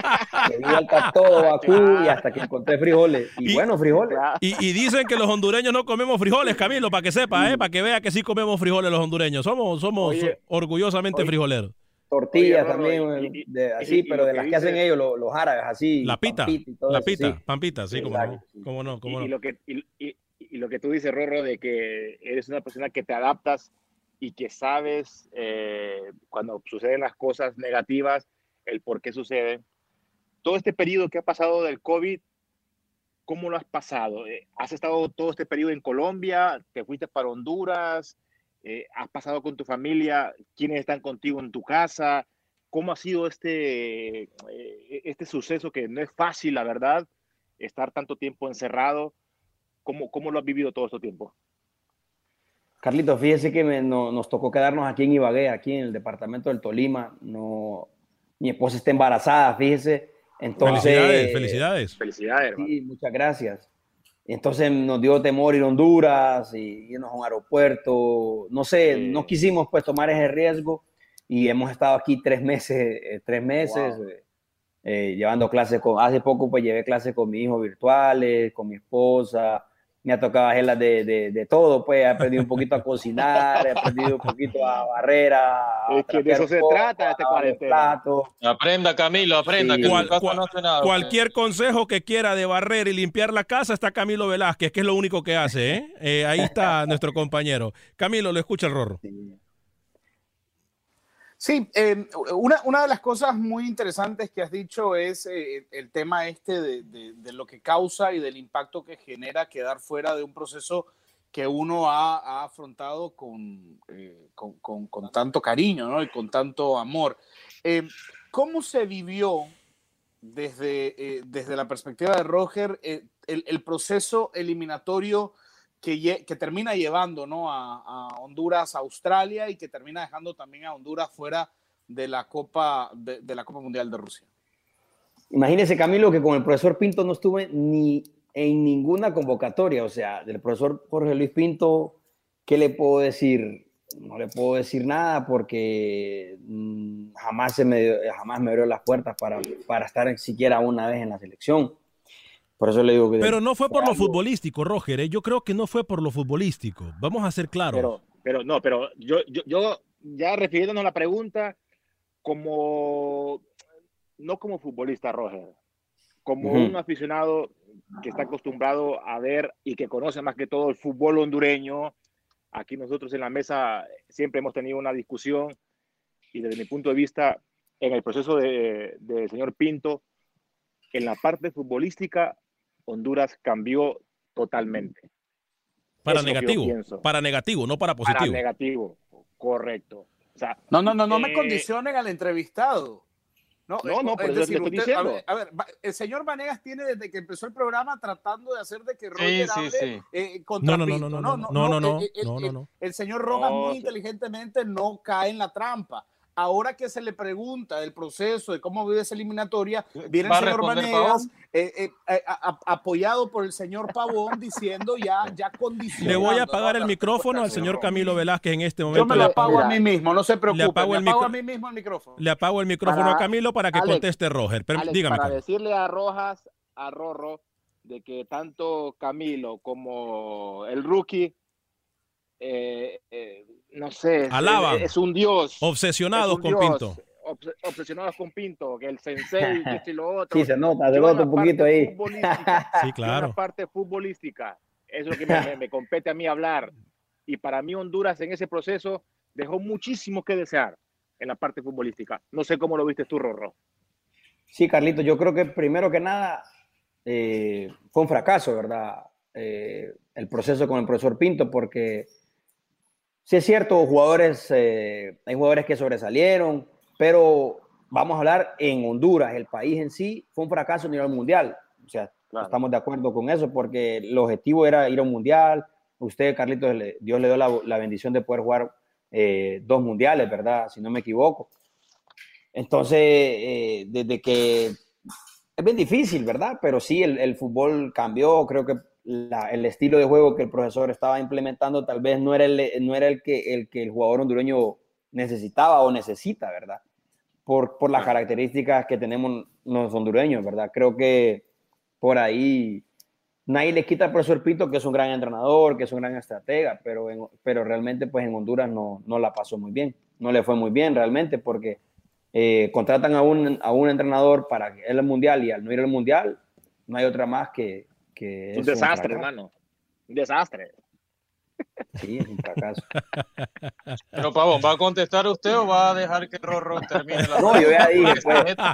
Speaker 5: que vuelta todo Bakú y hasta que encontré frijoles. Y, bueno, frijoles.
Speaker 1: Y, dicen que los hondureños no comemos frijoles, Camilo, para que sepa, eh, para que vea que sí comemos frijoles los hondureños. Somos, somos orgullosamente frijoleros.
Speaker 5: Tortillas también, así, pero de las que, hacen ellos, los, árabes, así.
Speaker 1: La pita, la pita, pampita, sí, como no, como no, como no.
Speaker 4: Y, lo que, y lo que tú dices, Rorro, de que eres una persona que te adaptas y que sabes eh, cuando suceden las cosas negativas, el por qué suceden. Todo este periodo que ha pasado del COVID, ¿cómo lo has pasado? Eh, ¿Has estado todo este periodo en Colombia? ¿Te fuiste para Honduras? Eh, ¿Has pasado con tu familia? ¿Quiénes están contigo en tu casa? ¿Cómo ha sido este, este suceso que no es fácil, la verdad, estar tanto tiempo encerrado? ¿Cómo, cómo lo has vivido todo este tiempo?
Speaker 5: Carlito, fíjese que nos tocó quedarnos aquí en Ibagué, aquí en el departamento del Tolima. No, mi esposa está embarazada, fíjese. Entonces,
Speaker 1: felicidades, felicidades.
Speaker 4: Felicidades,
Speaker 5: Sí, muchas gracias. Entonces nos dio temor ir a Honduras y irnos a un aeropuerto. No sé, no quisimos pues tomar ese riesgo y hemos estado aquí tres meses, eh, tres meses. Eh, eh, llevando clases con, hace poco pues llevé clases con mi hijo virtuales, con mi esposa, me ha tocado hacerlas de, de, de, todo, pues he aprendido un poquito a cocinar, he aprendido un poquito a.
Speaker 4: Es que de eso se trata este cuarentena.
Speaker 2: Aprenda, Camilo, aprenda. Que
Speaker 1: cualquier consejo que quiera de barrer y limpiar la casa está Camilo Velázquez, que es lo único que hace. ¿eh? eh ahí está nuestro compañero. Camilo, lo escucha el Rorro.
Speaker 3: Sí, eh, una, una, de las cosas muy interesantes que has dicho es eh, el tema este de, de, lo que causa y del impacto que genera quedar fuera de un proceso que uno ha, ha afrontado con, eh, con, con, con, tanto cariño ¿no? y con tanto amor. ¿Cómo se vivió desde, desde la perspectiva de Roger el proceso eliminatorio? Que, termina llevando a, Honduras a Australia y que termina dejando también a Honduras fuera de la Copa, de, la Copa Mundial de Rusia.
Speaker 5: Imagínese, Camilo, que con el profesor Pinto no estuve ni en ninguna convocatoria. O sea, del profesor Jorge Luis Pinto, ¿qué le puedo decir? No le puedo decir nada porque mmm, jamás, se me, jamás me abrió las puertas para, para estar siquiera una vez en la selección. Por eso le digo que.
Speaker 1: Pero no fue por lo futbolístico, Roger. ¿eh? Yo creo que no fue por lo futbolístico. Vamos a ser claros.
Speaker 4: Pero, pero no, pero yo, yo, yo, ya refiriéndonos a la pregunta, como. No como futbolista, Roger. Como uh -huh. un aficionado que está acostumbrado a ver y que conoce más que todo el fútbol hondureño. Aquí nosotros en la mesa siempre hemos tenido una discusión y desde mi punto de vista, en el proceso del de, de señor Pinto, en la parte futbolística Honduras cambió totalmente.
Speaker 1: Para negativo, para negativo, no para positivo.
Speaker 4: Para negativo, correcto. O sea,
Speaker 3: no, no, no, no eh, me condicionen al entrevistado. No,
Speaker 4: no, no, pero
Speaker 3: es decir,
Speaker 4: estoy
Speaker 3: usted,
Speaker 4: diciendo.
Speaker 3: A ver, a ver, el señor Vanegas tiene desde que empezó el programa tratando de hacer de que Roger
Speaker 2: sí,
Speaker 3: hable
Speaker 2: sí.
Speaker 3: Eh, contra
Speaker 1: no, no, no, no, no, no, no, no,
Speaker 3: el,
Speaker 1: no, no,
Speaker 3: el,
Speaker 1: no.
Speaker 3: el señor Rojas
Speaker 4: No,
Speaker 3: muy
Speaker 4: sí.
Speaker 3: inteligentemente no cae en la trampa. Ahora que se le pregunta del proceso, de cómo vive esa eliminatoria, viene el señor Vanegas, eh, eh, eh, a- a- apoyado por el señor Pavón, diciendo ya, ya condicionando.
Speaker 1: Le voy a
Speaker 3: ¿no?
Speaker 1: apagar el micrófono al señor. Camilo Velázquez en este
Speaker 3: Yo
Speaker 1: momento.
Speaker 3: me
Speaker 1: Le
Speaker 3: lo apago a mí mismo, no se preocupe.
Speaker 1: Le apago
Speaker 3: me a mí mismo el micrófono.
Speaker 1: le apago el micrófono
Speaker 4: Para-
Speaker 1: a Camilo para que
Speaker 4: Alex,
Speaker 1: conteste Roger. Pero,
Speaker 4: Alex,
Speaker 1: dígame.
Speaker 4: para decirle a Rojas, a Rorro, de que tanto Camilo como el rookie, eh, eh, no sé, es,
Speaker 1: Alaban.
Speaker 4: es, es un dios.
Speaker 1: Obsesionados
Speaker 4: es un
Speaker 1: con
Speaker 4: dios,
Speaker 1: Pinto.
Speaker 4: obs- obsesionados con Pinto, que el sensei, que y lo otro.
Speaker 5: Sí, se nota, se nota un poquito ahí.
Speaker 1: Sí, claro.
Speaker 4: la parte futbolística, es lo que me, me- me compete a mí hablar. Y para mí Honduras en ese proceso dejó muchísimo que desear en la parte futbolística. No sé cómo lo viste tú, Rorro.
Speaker 5: Sí, Carlito, yo creo que primero que nada eh, fue un fracaso, ¿verdad? Eh, el proceso con el profesor Pinto, porque sí es cierto, jugadores, eh, hay jugadores que sobresalieron, pero vamos a hablar en Honduras, el país en sí fue un fracaso a nivel mundial. O sea,
Speaker 4: Claro.
Speaker 5: estamos de acuerdo con eso, porque el objetivo era ir a un mundial. Usted, Carlitos, Dios le dio la, la bendición de poder jugar eh, dos mundiales, ¿verdad? Si no me equivoco. Entonces, eh, desde que es bien difícil, ¿verdad? Pero sí, el, el fútbol cambió. Creo que la- el estilo de juego que el profesor estaba implementando tal vez no era el, no era el, que, el que el jugador hondureño necesitaba o necesita, ¿verdad? Por, por las características que tenemos los hondureños, ¿verdad? Creo que por ahí nadie le quita al profesor Pinto, que es un gran entrenador, que es un gran estratega, pero, en- pero realmente pues en Honduras no, no la pasó muy bien, no le fue muy bien realmente porque eh, contratan a un, a un entrenador para el mundial y al no ir al mundial no hay otra más que... que
Speaker 4: Un desastre, hermano. Un desastre.
Speaker 5: Sí, es un fracaso.
Speaker 2: Pero Pavón, ¿va a contestar usted o va a dejar que Rorro termine la
Speaker 5: No, yo ya dije,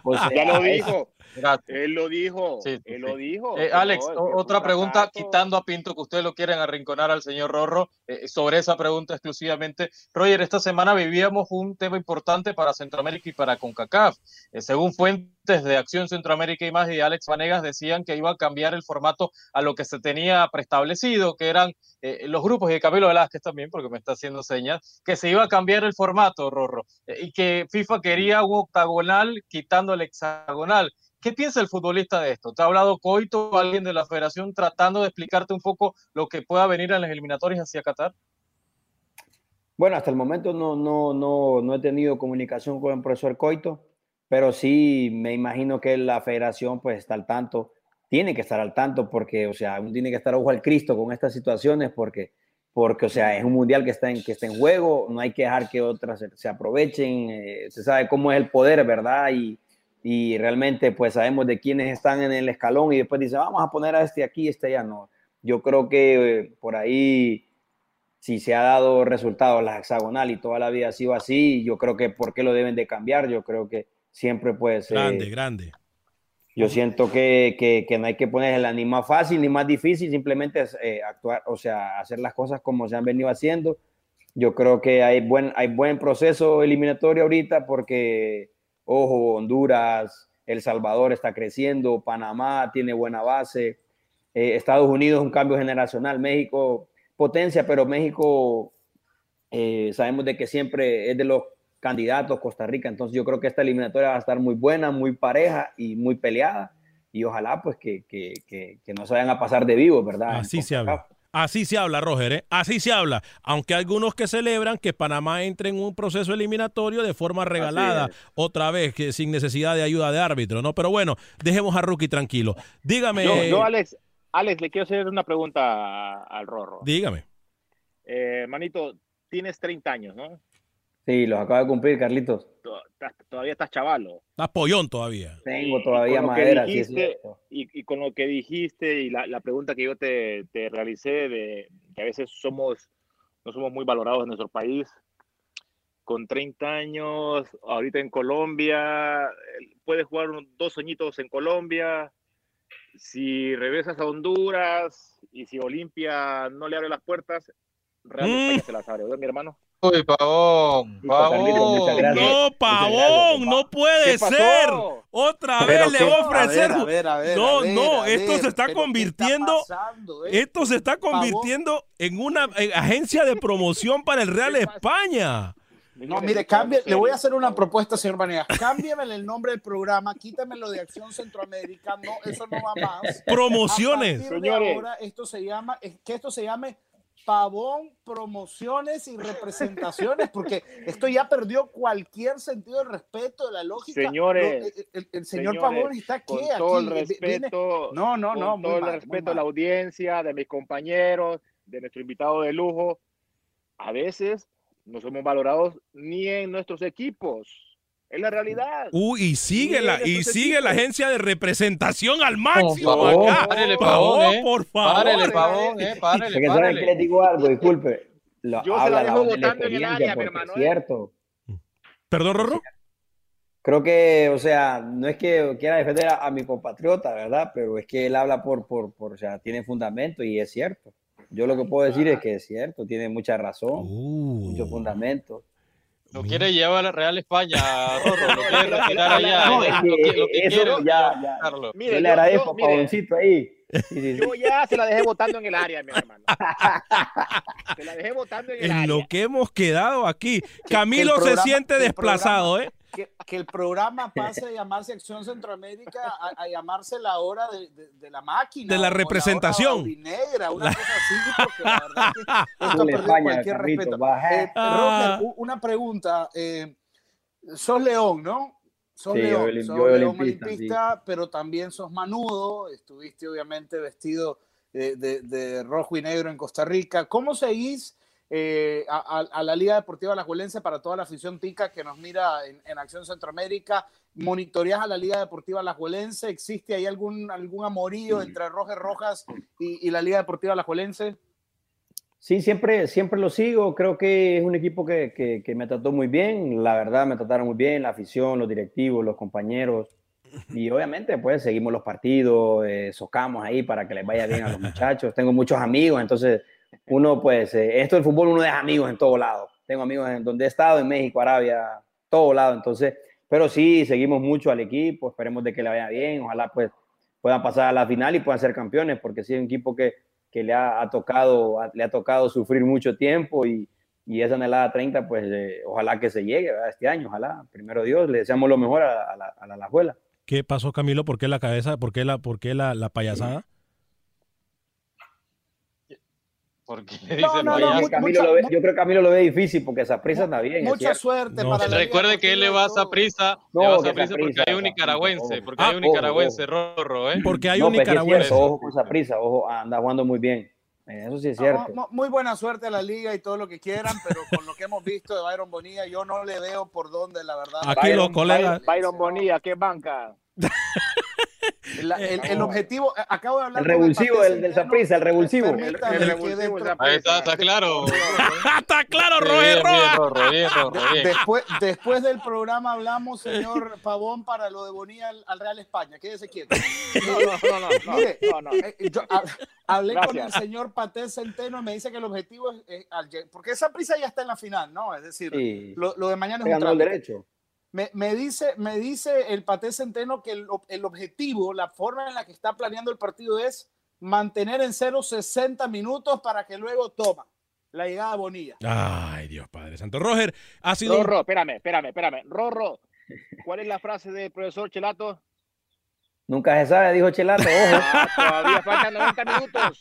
Speaker 5: pues, sea,
Speaker 4: Ya lo dijo.
Speaker 2: Gracias.
Speaker 4: Él lo dijo.
Speaker 2: Sí, sí,
Speaker 4: él
Speaker 2: sí.
Speaker 4: lo dijo.
Speaker 2: Eh, Alex,
Speaker 4: no,
Speaker 2: otra
Speaker 4: un
Speaker 2: pregunta,
Speaker 4: fracaso.
Speaker 2: quitando a Pinto, que ustedes lo quieren arrinconar al señor Rorro, eh, sobre esa pregunta exclusivamente. Roger, esta semana vivíamos un tema importante para Centroamérica y para CONCACAF. Eh, según fuentes de Acción Centroamérica y más y Alex Vanegas decían que iba a cambiar el formato a lo que se tenía preestablecido, que eran eh, los grupos, y Camilo Velázquez también, porque me está haciendo señas, que se iba a cambiar el formato, Rorro, eh, y que FIFA quería un octagonal quitando el hexagonal. ¿Qué piensa el futbolista de esto? ¿Te ha hablado Coito, alguien de la federación, tratando de explicarte un poco lo que pueda venir en las eliminatorias hacia Qatar?
Speaker 5: Bueno, hasta el momento no, no, no, no he tenido comunicación con el profesor Coito, pero sí me imagino que la federación pues está al tanto, tiene que estar al tanto porque, o sea, uno tiene que estar ojo al Cristo con estas situaciones porque, porque o sea, es un mundial que está en, que está en juego, no hay que dejar que otras se, se aprovechen, eh, se sabe cómo es el poder, ¿verdad? Y, y realmente pues sabemos de quiénes están en el escalón y después dice, vamos a poner a este aquí, este allá, no. Yo creo que eh, por ahí si se ha dado resultados la hexagonal y toda la vida ha sido así, yo creo que ¿por qué lo deben de cambiar? Yo creo que siempre pues...
Speaker 1: Grande, grande.
Speaker 5: Yo siento que, que, que, no hay que ponerla ni más fácil ni más difícil, simplemente eh, actuar, o sea, hacer las cosas como se han venido haciendo. Yo creo que hay buen, hay buen proceso eliminatorio ahorita porque, ojo, Honduras, El Salvador está creciendo, Panamá tiene buena base, eh, Estados Unidos un cambio generacional, México potencia, pero México eh, sabemos de que siempre es de los candidatos Costa Rica, entonces yo creo que esta eliminatoria va a estar muy buena, muy pareja y muy peleada y ojalá pues que, que, que, que no se vayan a pasar de vivo, ¿verdad?
Speaker 1: Así se habla. Así se habla, Roger, ¿eh? así se habla. Aunque hay algunos que celebran que Panamá entre en un proceso eliminatorio de forma regalada, otra vez, que sin necesidad de ayuda de árbitro, ¿no? Pero bueno, dejemos a Rookie tranquilo. Dígame.
Speaker 4: No, no Alex, Alex, le quiero hacer una pregunta al Rorro.
Speaker 1: Dígame.
Speaker 4: Eh, manito, tienes 30 años, ¿no?
Speaker 5: Sí, los acabo de cumplir, Carlitos.
Speaker 4: Todavía estás chavalo.
Speaker 1: Estás pollón todavía.
Speaker 5: Tengo todavía madera.
Speaker 4: Dijiste, y, y, con lo que dijiste y la, la pregunta que yo te, te, realicé de que a veces somos, no somos muy valorados en nuestro país. Con 30 años, ahorita en Colombia, puedes jugar dos añitos en Colombia, si regresas a Honduras y si Olimpia no le abre las puertas, Real España se las abre, ¿verdad, mi hermano?
Speaker 2: Uy, Pavón, Pavón.
Speaker 1: No, Pavón, no puede ser. Otra vez le voy a ofrecer.
Speaker 3: A ver, a ver,
Speaker 1: no,
Speaker 3: a ver,
Speaker 1: no,
Speaker 3: a
Speaker 1: esto se está
Speaker 3: pero ¿qué
Speaker 1: convirtiendo.
Speaker 3: está pasando, eh?
Speaker 1: Esto se está convirtiendo en una eh, agencia de promoción para el Real España.
Speaker 3: No, mire, cambie, le voy a hacer una propuesta, señor Vanegas. Cámbiame el nombre del programa, quítamelo de Acción Centroamérica, no, eso no va más.
Speaker 1: Promociones.
Speaker 3: A partir de
Speaker 4: Señores.
Speaker 3: ahora, esto se llama, es que esto se llame Pavón, promociones y representaciones, porque esto ya perdió cualquier sentido de respeto, de la lógica.
Speaker 4: Señores,
Speaker 3: Lo- el, señor
Speaker 4: señores,
Speaker 3: Pavón está aquí.
Speaker 4: con todo el
Speaker 3: viene-
Speaker 4: respeto,
Speaker 3: No, no,
Speaker 4: con
Speaker 3: no,
Speaker 4: todo el
Speaker 3: mal,
Speaker 4: respeto
Speaker 3: mal.
Speaker 4: la audiencia, de mis compañeros, de nuestro invitado de lujo, a veces no somos valorados ni en nuestros equipos. Es la realidad.
Speaker 1: Uy, y sigue la, y sigue la agencia de representación al máximo
Speaker 2: Por favor,
Speaker 1: acá.
Speaker 2: párele,
Speaker 1: Pavón,
Speaker 2: Pavón, eh.
Speaker 1: por favor.
Speaker 2: Párele, Pavón, eh,
Speaker 5: Porque
Speaker 2: párele,
Speaker 5: saben que les digo algo, disculpe. Lo,
Speaker 4: Yo se la
Speaker 5: habla
Speaker 4: dejo
Speaker 5: voz de la
Speaker 4: votando en el área, mi hermano,
Speaker 5: Es
Speaker 4: ¿eh?
Speaker 5: cierto.
Speaker 1: Perdón, Rorro.
Speaker 5: Creo que, o sea, no es que quiera defender a, a mi compatriota, ¿verdad? Pero es que él habla por, por, por, o sea, tiene fundamento y es cierto. Yo lo que puedo decir es que es cierto, tiene mucha razón,
Speaker 1: Uh.
Speaker 5: mucho fundamento.
Speaker 2: Lo quiere llevar a la Real España, Rorro, lo quiere retirar allá.
Speaker 5: No,
Speaker 2: eh,
Speaker 5: es
Speaker 2: lo
Speaker 5: que
Speaker 2: lo que
Speaker 5: eso
Speaker 2: quiere
Speaker 5: ya- ya-.
Speaker 4: Mire,
Speaker 5: yo le agradezco,
Speaker 4: yo- mire,
Speaker 5: Pavoncito, ahí. Sí, sí, sí.
Speaker 4: Yo ya se la dejé votando en el área, mi hermano. Se la dejé votando en el
Speaker 1: En
Speaker 4: área.
Speaker 1: lo que hemos quedado aquí. Camilo se siente desplazado, ¿eh?
Speaker 3: Que, el programa pase de llamarse Acción Centroamérica a, a llamarse la hora de, de- de la máquina.
Speaker 1: De la representación.
Speaker 3: Negra, una cosa así, porque la verdad que esto perdido cualquier
Speaker 5: Carlito,
Speaker 3: respeto.
Speaker 5: baja.
Speaker 3: Eh,
Speaker 1: Ah.
Speaker 3: Roger, u- una pregunta. eh, sos León, ¿no? Sos
Speaker 5: Sí,
Speaker 3: León, sos
Speaker 5: yo
Speaker 3: León
Speaker 5: olimpista,
Speaker 3: olimpista, pero también sos manudo. Estuviste obviamente vestido de, de- de rojo y negro en Costa Rica. ¿Cómo seguís eh, a, a- la Liga Deportiva Alajuelense para toda la afición tica que nos mira en, en Acción Centroamérica? ¿Monitoreás a la Liga Deportiva Alajuelense? ¿Existe ahí algún, algún amorío entre Rojas Rojas y, y la Liga Deportiva Alajuelense?
Speaker 5: Sí, siempre, siempre lo sigo. Creo que es un equipo que, que, que me trató muy bien. La verdad, me trataron muy bien, la afición, los directivos, los compañeros. Y obviamente, pues seguimos los partidos, eh, socamos ahí para que les vaya bien a los muchachos. Tengo muchos amigos, entonces uno, pues, eh, esto del fútbol, uno deja amigos en todo lado. Tengo amigos en donde he estado, en México, Arabia, todo lado. Entonces, pero sí, seguimos mucho al equipo, esperemos de que le vaya bien. Ojalá, pues, puedan pasar a la final y puedan ser campeones, porque sí es un equipo que, que le, ha, tocado, le ha tocado sufrir mucho tiempo y, y esa anhelada 30, pues eh, ojalá que se llegue ¿verdad? este año, ojalá. Primero Dios, le deseamos lo mejor a, a la, a la Alajuela.
Speaker 1: ¿Qué pasó, Camilo? ¿Por qué la cabeza? ¿Por qué la, por qué la, la payasada?
Speaker 2: Porque le
Speaker 3: No,
Speaker 2: dicen
Speaker 3: no, no,
Speaker 5: Camilo
Speaker 3: mucha-
Speaker 5: lo ve- yo creo que Camilo lo ve difícil porque esa prisa está bien.
Speaker 3: Mucha suerte
Speaker 1: No,
Speaker 3: para Liga
Speaker 2: Recuerde que él le va a
Speaker 3: todo.
Speaker 2: prisa,
Speaker 5: No,
Speaker 2: le va a
Speaker 5: que
Speaker 2: prisa porque hay un
Speaker 5: Saprissa,
Speaker 2: nicaragüense,
Speaker 5: ojo.
Speaker 2: porque
Speaker 1: Ah,
Speaker 2: hay un nicaragüense, Rorro, ¿eh?
Speaker 1: Porque hay un nicaragüense.
Speaker 5: ojo con esa prisa, ojo, anda jugando muy bien. Eh, Eso sí es cierto.
Speaker 3: No, mu- muy buena suerte a la liga y todo lo que quieran, pero con lo que hemos visto de Byron Bonilla, yo no le veo por dónde, la verdad.
Speaker 1: Aquí los
Speaker 4: Byron-
Speaker 1: colegas-
Speaker 4: Byron Bonilla, ¿qué banca?
Speaker 3: La- el, el objetivo, acabo de hablar
Speaker 5: El revulsivo
Speaker 3: Paté
Speaker 5: del. Saprissa, el revulsivo.
Speaker 4: El revulsivo, el
Speaker 2: Ahí está, está claro.
Speaker 1: Está claro, Roger Roa.
Speaker 3: Después, después del programa hablamos, señor Pavón, para lo de Bonilla al, al Real España. Quédese quieto.
Speaker 4: No, no, no, no, no,
Speaker 3: Mire,
Speaker 4: no, no.
Speaker 3: eh, yo ha- hablé con el señor Paté Centeno y me dice que el objetivo es, eh, porque esa prisa ya está en la final, ¿no? Es decir,
Speaker 5: Sí.
Speaker 3: lo, lo de mañana es un
Speaker 5: Ganó el
Speaker 3: trámite.
Speaker 5: derecho.
Speaker 3: Me, me dice, me dice el Paté Centeno que el, el objetivo, la forma en la que está planeando el partido es mantener en cero 60 minutos para que luego toma la llegada de Bonilla.
Speaker 1: Ay, Dios Padre Santo. Roger, ha sido.
Speaker 4: Rorro, espérame, espérame, espérame. Rorro, ¿cuál es la frase del profesor Chelato?
Speaker 5: Nunca se sabe, dijo Chelato. Ojo.
Speaker 4: Ah, todavía faltan 90 minutos.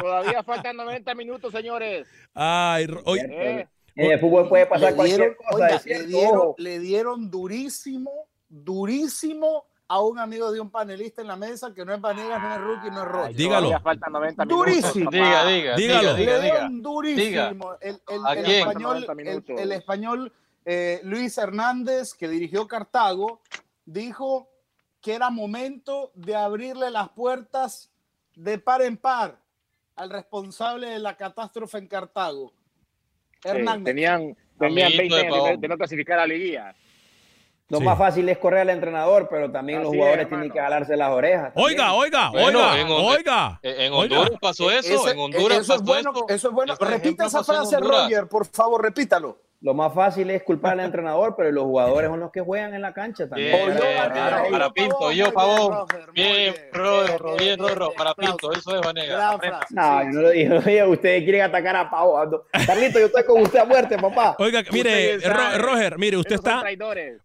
Speaker 4: Todavía faltan 90 minutos, señores.
Speaker 1: Ay, oye,
Speaker 4: Eh,
Speaker 5: En el fútbol puede pasar
Speaker 3: le
Speaker 5: cualquier
Speaker 3: dieron,
Speaker 5: cosa.
Speaker 3: oiga, le, dieron,
Speaker 5: ojo.
Speaker 3: le dieron durísimo, durísimo a un amigo de un panelista en la mesa que no es Vanegas, no es Rookie, no es Roger.
Speaker 1: Dígalo.
Speaker 4: Faltan 90 minutos.
Speaker 3: Durísimo.
Speaker 2: Diga, diga,
Speaker 1: Dígalo.
Speaker 3: Le dieron durísimo. El, el-
Speaker 2: ¿A
Speaker 3: el
Speaker 2: quién?
Speaker 3: español,
Speaker 4: 90
Speaker 3: el,
Speaker 4: minutos.
Speaker 3: el español eh, Luis Hernández, que dirigió Cartago, dijo que era momento de abrirle las puertas de par en par al responsable de la catástrofe en Cartago.
Speaker 4: Sí,
Speaker 3: Hernán Mejía.
Speaker 4: tenían, tenían
Speaker 2: Amiguito
Speaker 4: 20
Speaker 2: de
Speaker 4: años de,
Speaker 2: Pavón.
Speaker 4: de no clasificar a la liguilla.
Speaker 5: Lo
Speaker 1: Sí.
Speaker 5: más fácil es correr al entrenador, pero también los
Speaker 4: Así
Speaker 5: jugadores tienen que jalarse las orejas.
Speaker 1: oiga,
Speaker 5: también.
Speaker 1: oiga,
Speaker 2: Bueno,
Speaker 1: oiga,
Speaker 2: en
Speaker 1: oiga.
Speaker 2: En en
Speaker 1: Oiga.
Speaker 2: Honduras pasó eso,
Speaker 3: Ese-
Speaker 2: en Honduras
Speaker 3: eso es bueno,
Speaker 2: eso.
Speaker 3: eso es bueno. Repita
Speaker 2: ejemplo
Speaker 3: esa frase. Roger, por favor, repítalo.
Speaker 5: Lo más fácil es culpar al entrenador, pero los jugadores son los que juegan en la cancha también.
Speaker 2: Bien, bien, bien, para Pinto, yo, Pavón. Bien, Rorro,
Speaker 3: bien,
Speaker 2: Rorro, para. Pinto, eso es
Speaker 3: frase,
Speaker 5: No, yo no lo dije. Ustedes quieren atacar a. Ando- Carlito, yo estoy con usted a muerte, papá.
Speaker 1: Oiga, mire. Roger, mire, usted está,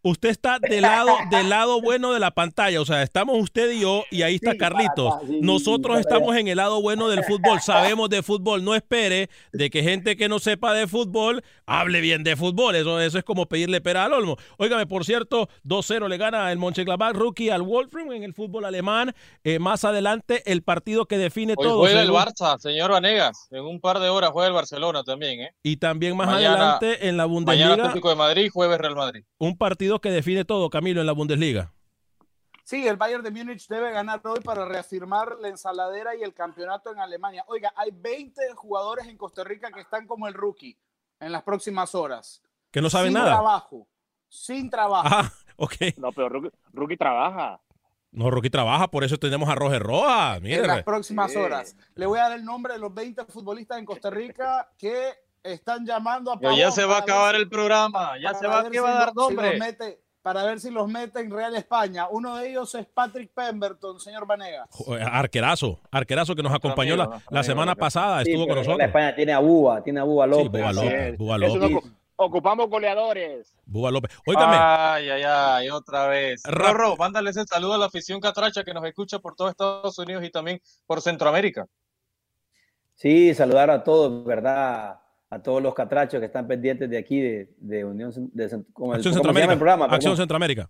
Speaker 1: usted está del lado, del lado bueno de la pantalla. O sea, estamos usted y yo, y ahí está
Speaker 5: Sí,
Speaker 1: Carlitos. Nosotros
Speaker 5: sí,
Speaker 1: estamos en el lado bueno del fútbol. Sabemos de fútbol. No espere de que gente que no sepa de fútbol hable bien de fútbol. Eso, eso es como pedirle pera al olmo. Óigame, por cierto, 2-0 le gana el Mönchengladbach rookie al Wolfram en el fútbol alemán. Eh, más adelante, el partido que define
Speaker 2: Hoy
Speaker 1: todo.
Speaker 2: juega el Barça, señor Vanegas. En un par de horas juega el Barcelona también, ¿eh?
Speaker 1: Y también más
Speaker 2: Mañana-
Speaker 1: adelante en la
Speaker 2: Mañana
Speaker 1: Bundesliga,
Speaker 2: Atlético de Madrid, jueves Real Madrid.
Speaker 1: un partido que define todo, Camilo, en la Bundesliga.
Speaker 3: Sí, el Bayern de Múnich debe ganar hoy para reafirmar la ensaladera y el campeonato en Alemania. Oiga, hay 20 jugadores en Costa Rica que están como el rookie en las próximas horas.
Speaker 1: Que no saben
Speaker 3: sin
Speaker 1: nada.
Speaker 3: trabajo. Sin trabajo.
Speaker 1: Ah, ok.
Speaker 4: No, pero Rookie, Rookie trabaja.
Speaker 1: No, Rocky trabaja, por eso tenemos a Roger Rojas.
Speaker 3: en las
Speaker 1: Mire,
Speaker 3: próximas
Speaker 4: Sí.
Speaker 3: horas. Le voy a dar el nombre de los 20 futbolistas en Costa Rica que están llamando a
Speaker 2: Pero ya se va a
Speaker 3: ver
Speaker 2: acabar el programa. Ya se va,
Speaker 3: ver
Speaker 2: ¿qué
Speaker 3: si
Speaker 2: va a dar
Speaker 3: si los
Speaker 2: nombre?
Speaker 3: mete- para ver si los mete en Real España. Uno de ellos es Patrick Pemberton, señor Vanegas.
Speaker 1: arquerazo, arquerazo que nos acompañó la,
Speaker 2: amigo,
Speaker 1: la
Speaker 2: amigo,
Speaker 1: semana
Speaker 2: amigo.
Speaker 1: pasada,
Speaker 5: Sí,
Speaker 1: estuvo con nosotros.
Speaker 5: La España tiene a Búa, tiene a Búa López.
Speaker 1: Búa López.
Speaker 4: Es.
Speaker 1: Búa
Speaker 4: Eso
Speaker 1: López.
Speaker 4: ocu- ocupamos goleadores.
Speaker 1: Búa López. Óigame,
Speaker 2: Ay, ay, ay, otra vez. Rorro, mándale ese saludo a la afición catracha que nos escucha por todo Estados Unidos y también por Centroamérica.
Speaker 5: Sí, saludar a todos, ¿verdad? A todos los catrachos que están pendientes de aquí, de, de Unión, de, Cent- como el-
Speaker 1: Acción
Speaker 5: ¿cómo se llama
Speaker 1: Centroamérica.
Speaker 5: el programa?
Speaker 1: Acción. Centroamérica.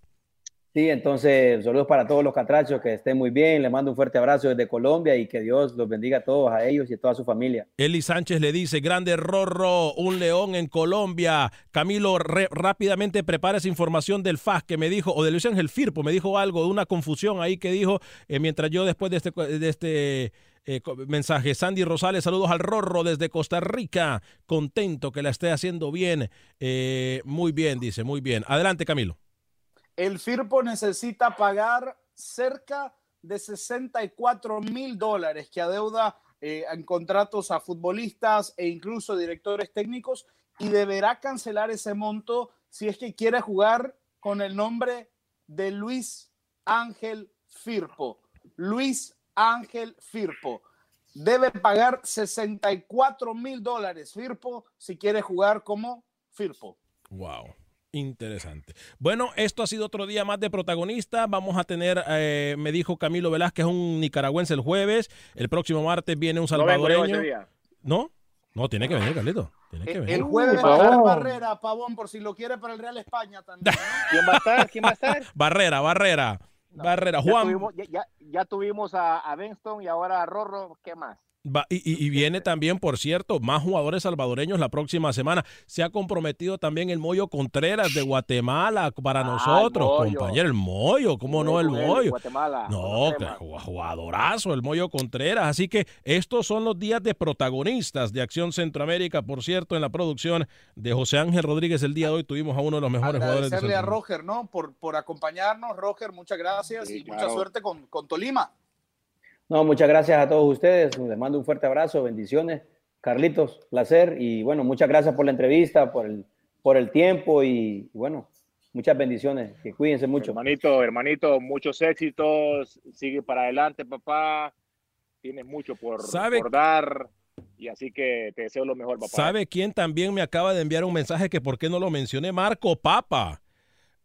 Speaker 5: Sí, entonces, saludos para todos los catrachos, que estén muy bien. Les mando un fuerte abrazo desde Colombia y que Dios los bendiga a todos, a ellos y a toda su familia.
Speaker 1: Eli Sánchez le dice, grande Rorro, un león en Colombia. Camilo, re- rápidamente prepara esa información del FAS que me dijo, o de Luis Ángel Firpo, me dijo algo, de una confusión ahí que dijo, eh, mientras yo después de este, de este eh, mensaje, Sandy Rosales, saludos al Rorro desde Costa Rica, contento que la esté haciendo bien. Eh, muy bien, dice, muy bien. Adelante, Camilo.
Speaker 3: El Firpo necesita pagar cerca de 64 mil dólares que adeuda eh, en contratos a futbolistas e incluso directores técnicos y deberá cancelar ese monto si es que quiere jugar con el nombre de Luis Ángel Firpo. Luis Ángel Firpo. Debe pagar 64 mil dólares Firpo si quiere jugar como Firpo.
Speaker 1: Wow. Interesante. Bueno, esto ha sido otro día más de protagonista. Vamos a tener, eh, me dijo Camilo Velázquez, un nicaragüense el jueves. El próximo martes viene un salvadoreño.
Speaker 4: día.
Speaker 1: ¿No? No, tiene que venir, Carlito. Tiene que
Speaker 3: El,
Speaker 1: venir.
Speaker 3: el jueves va a estar. Barrera, Pavón, por si lo quiere para el Real España también. ¿no?
Speaker 4: ¿Quién va a estar? ¿Quién va a estar?
Speaker 1: Barrera, Barrera. Barrera.
Speaker 4: Ya
Speaker 1: Juan.
Speaker 4: tuvimos, ya, ya- ya tuvimos a, a Benston y ahora a Rorro. ¿Qué más?
Speaker 1: Y, viene también, por cierto, más jugadores salvadoreños la próxima semana. Se ha comprometido también el Moyo Contreras de Guatemala para ah, nosotros, compañero. El Moyo, ¿cómo no el Moyo? no, jugadorazo el Moyo Contreras. Así que estos son los días de protagonistas de Acción Centroamérica. Por cierto, en la producción de José Ángel Rodríguez el día de hoy tuvimos a uno de los mejores jugadores
Speaker 3: de a Roger, ¿no? Por, por acompañarnos, Roger, muchas gracias y mucha suerte con, con Tolima.
Speaker 5: No, muchas gracias a todos ustedes. Les mando un fuerte abrazo, bendiciones. Carlitos, placer. Y bueno, muchas gracias por la entrevista, por el, por el tiempo y, bueno, muchas bendiciones. Que cuídense mucho.
Speaker 4: Hermanito, hermanito, muchos éxitos. Sigue para adelante, papá. Tienes mucho por, por dar. Y así que te deseo lo mejor, papá.
Speaker 1: ¿Sabe quién también me acaba de enviar un mensaje que por qué no lo mencioné? Marco Papa.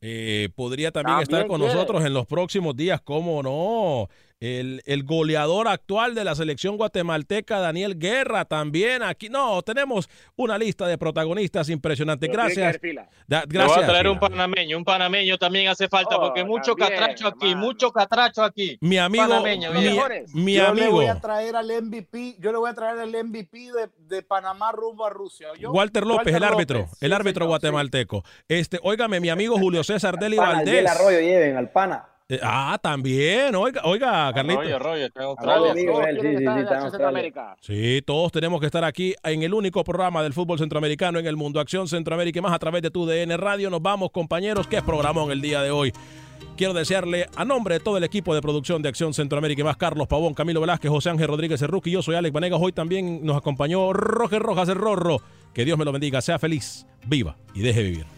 Speaker 1: Eh, podría también estar con nosotros en los próximos días, ¿cómo no? El, el, goleador actual de la selección guatemalteca, Daniel Guerra, también aquí. No, tenemos una lista de protagonistas impresionante. Gracias.
Speaker 2: gracias. voy a traer un panameño, un panameño también hace falta, oh, porque mucho catracho aquí, mucho catracho aquí.
Speaker 1: Mi amigo, mi, yo amigo. Le
Speaker 3: voy a traer al MVP, yo le voy a traer al MVP de, de Panamá rumbo a Rusia.
Speaker 1: Walter López, el árbitro, el árbitro guatemalteco. Este, óigame, mi amigo Julio César Deli Valdés.
Speaker 5: El arroyo lleven al pana.
Speaker 1: Eh, ah, también, oiga, oiga, Carlito. Sí, todos tenemos que estar aquí en el único programa del fútbol centroamericano en el mundo, Acción Centroamérica y más a través de tu DN Radio. Nos vamos, compañeros, que es programón el día de hoy. Quiero desearle a nombre de todo el equipo de producción de Acción Centroamérica y más, Carlos Pavón, Camilo Velázquez, José Ángel Rodríguez y yo soy Alex Vanegas. Hoy también nos acompañó Roger Rojas el Rorro. Que Dios me lo bendiga, sea feliz, viva y deje vivir.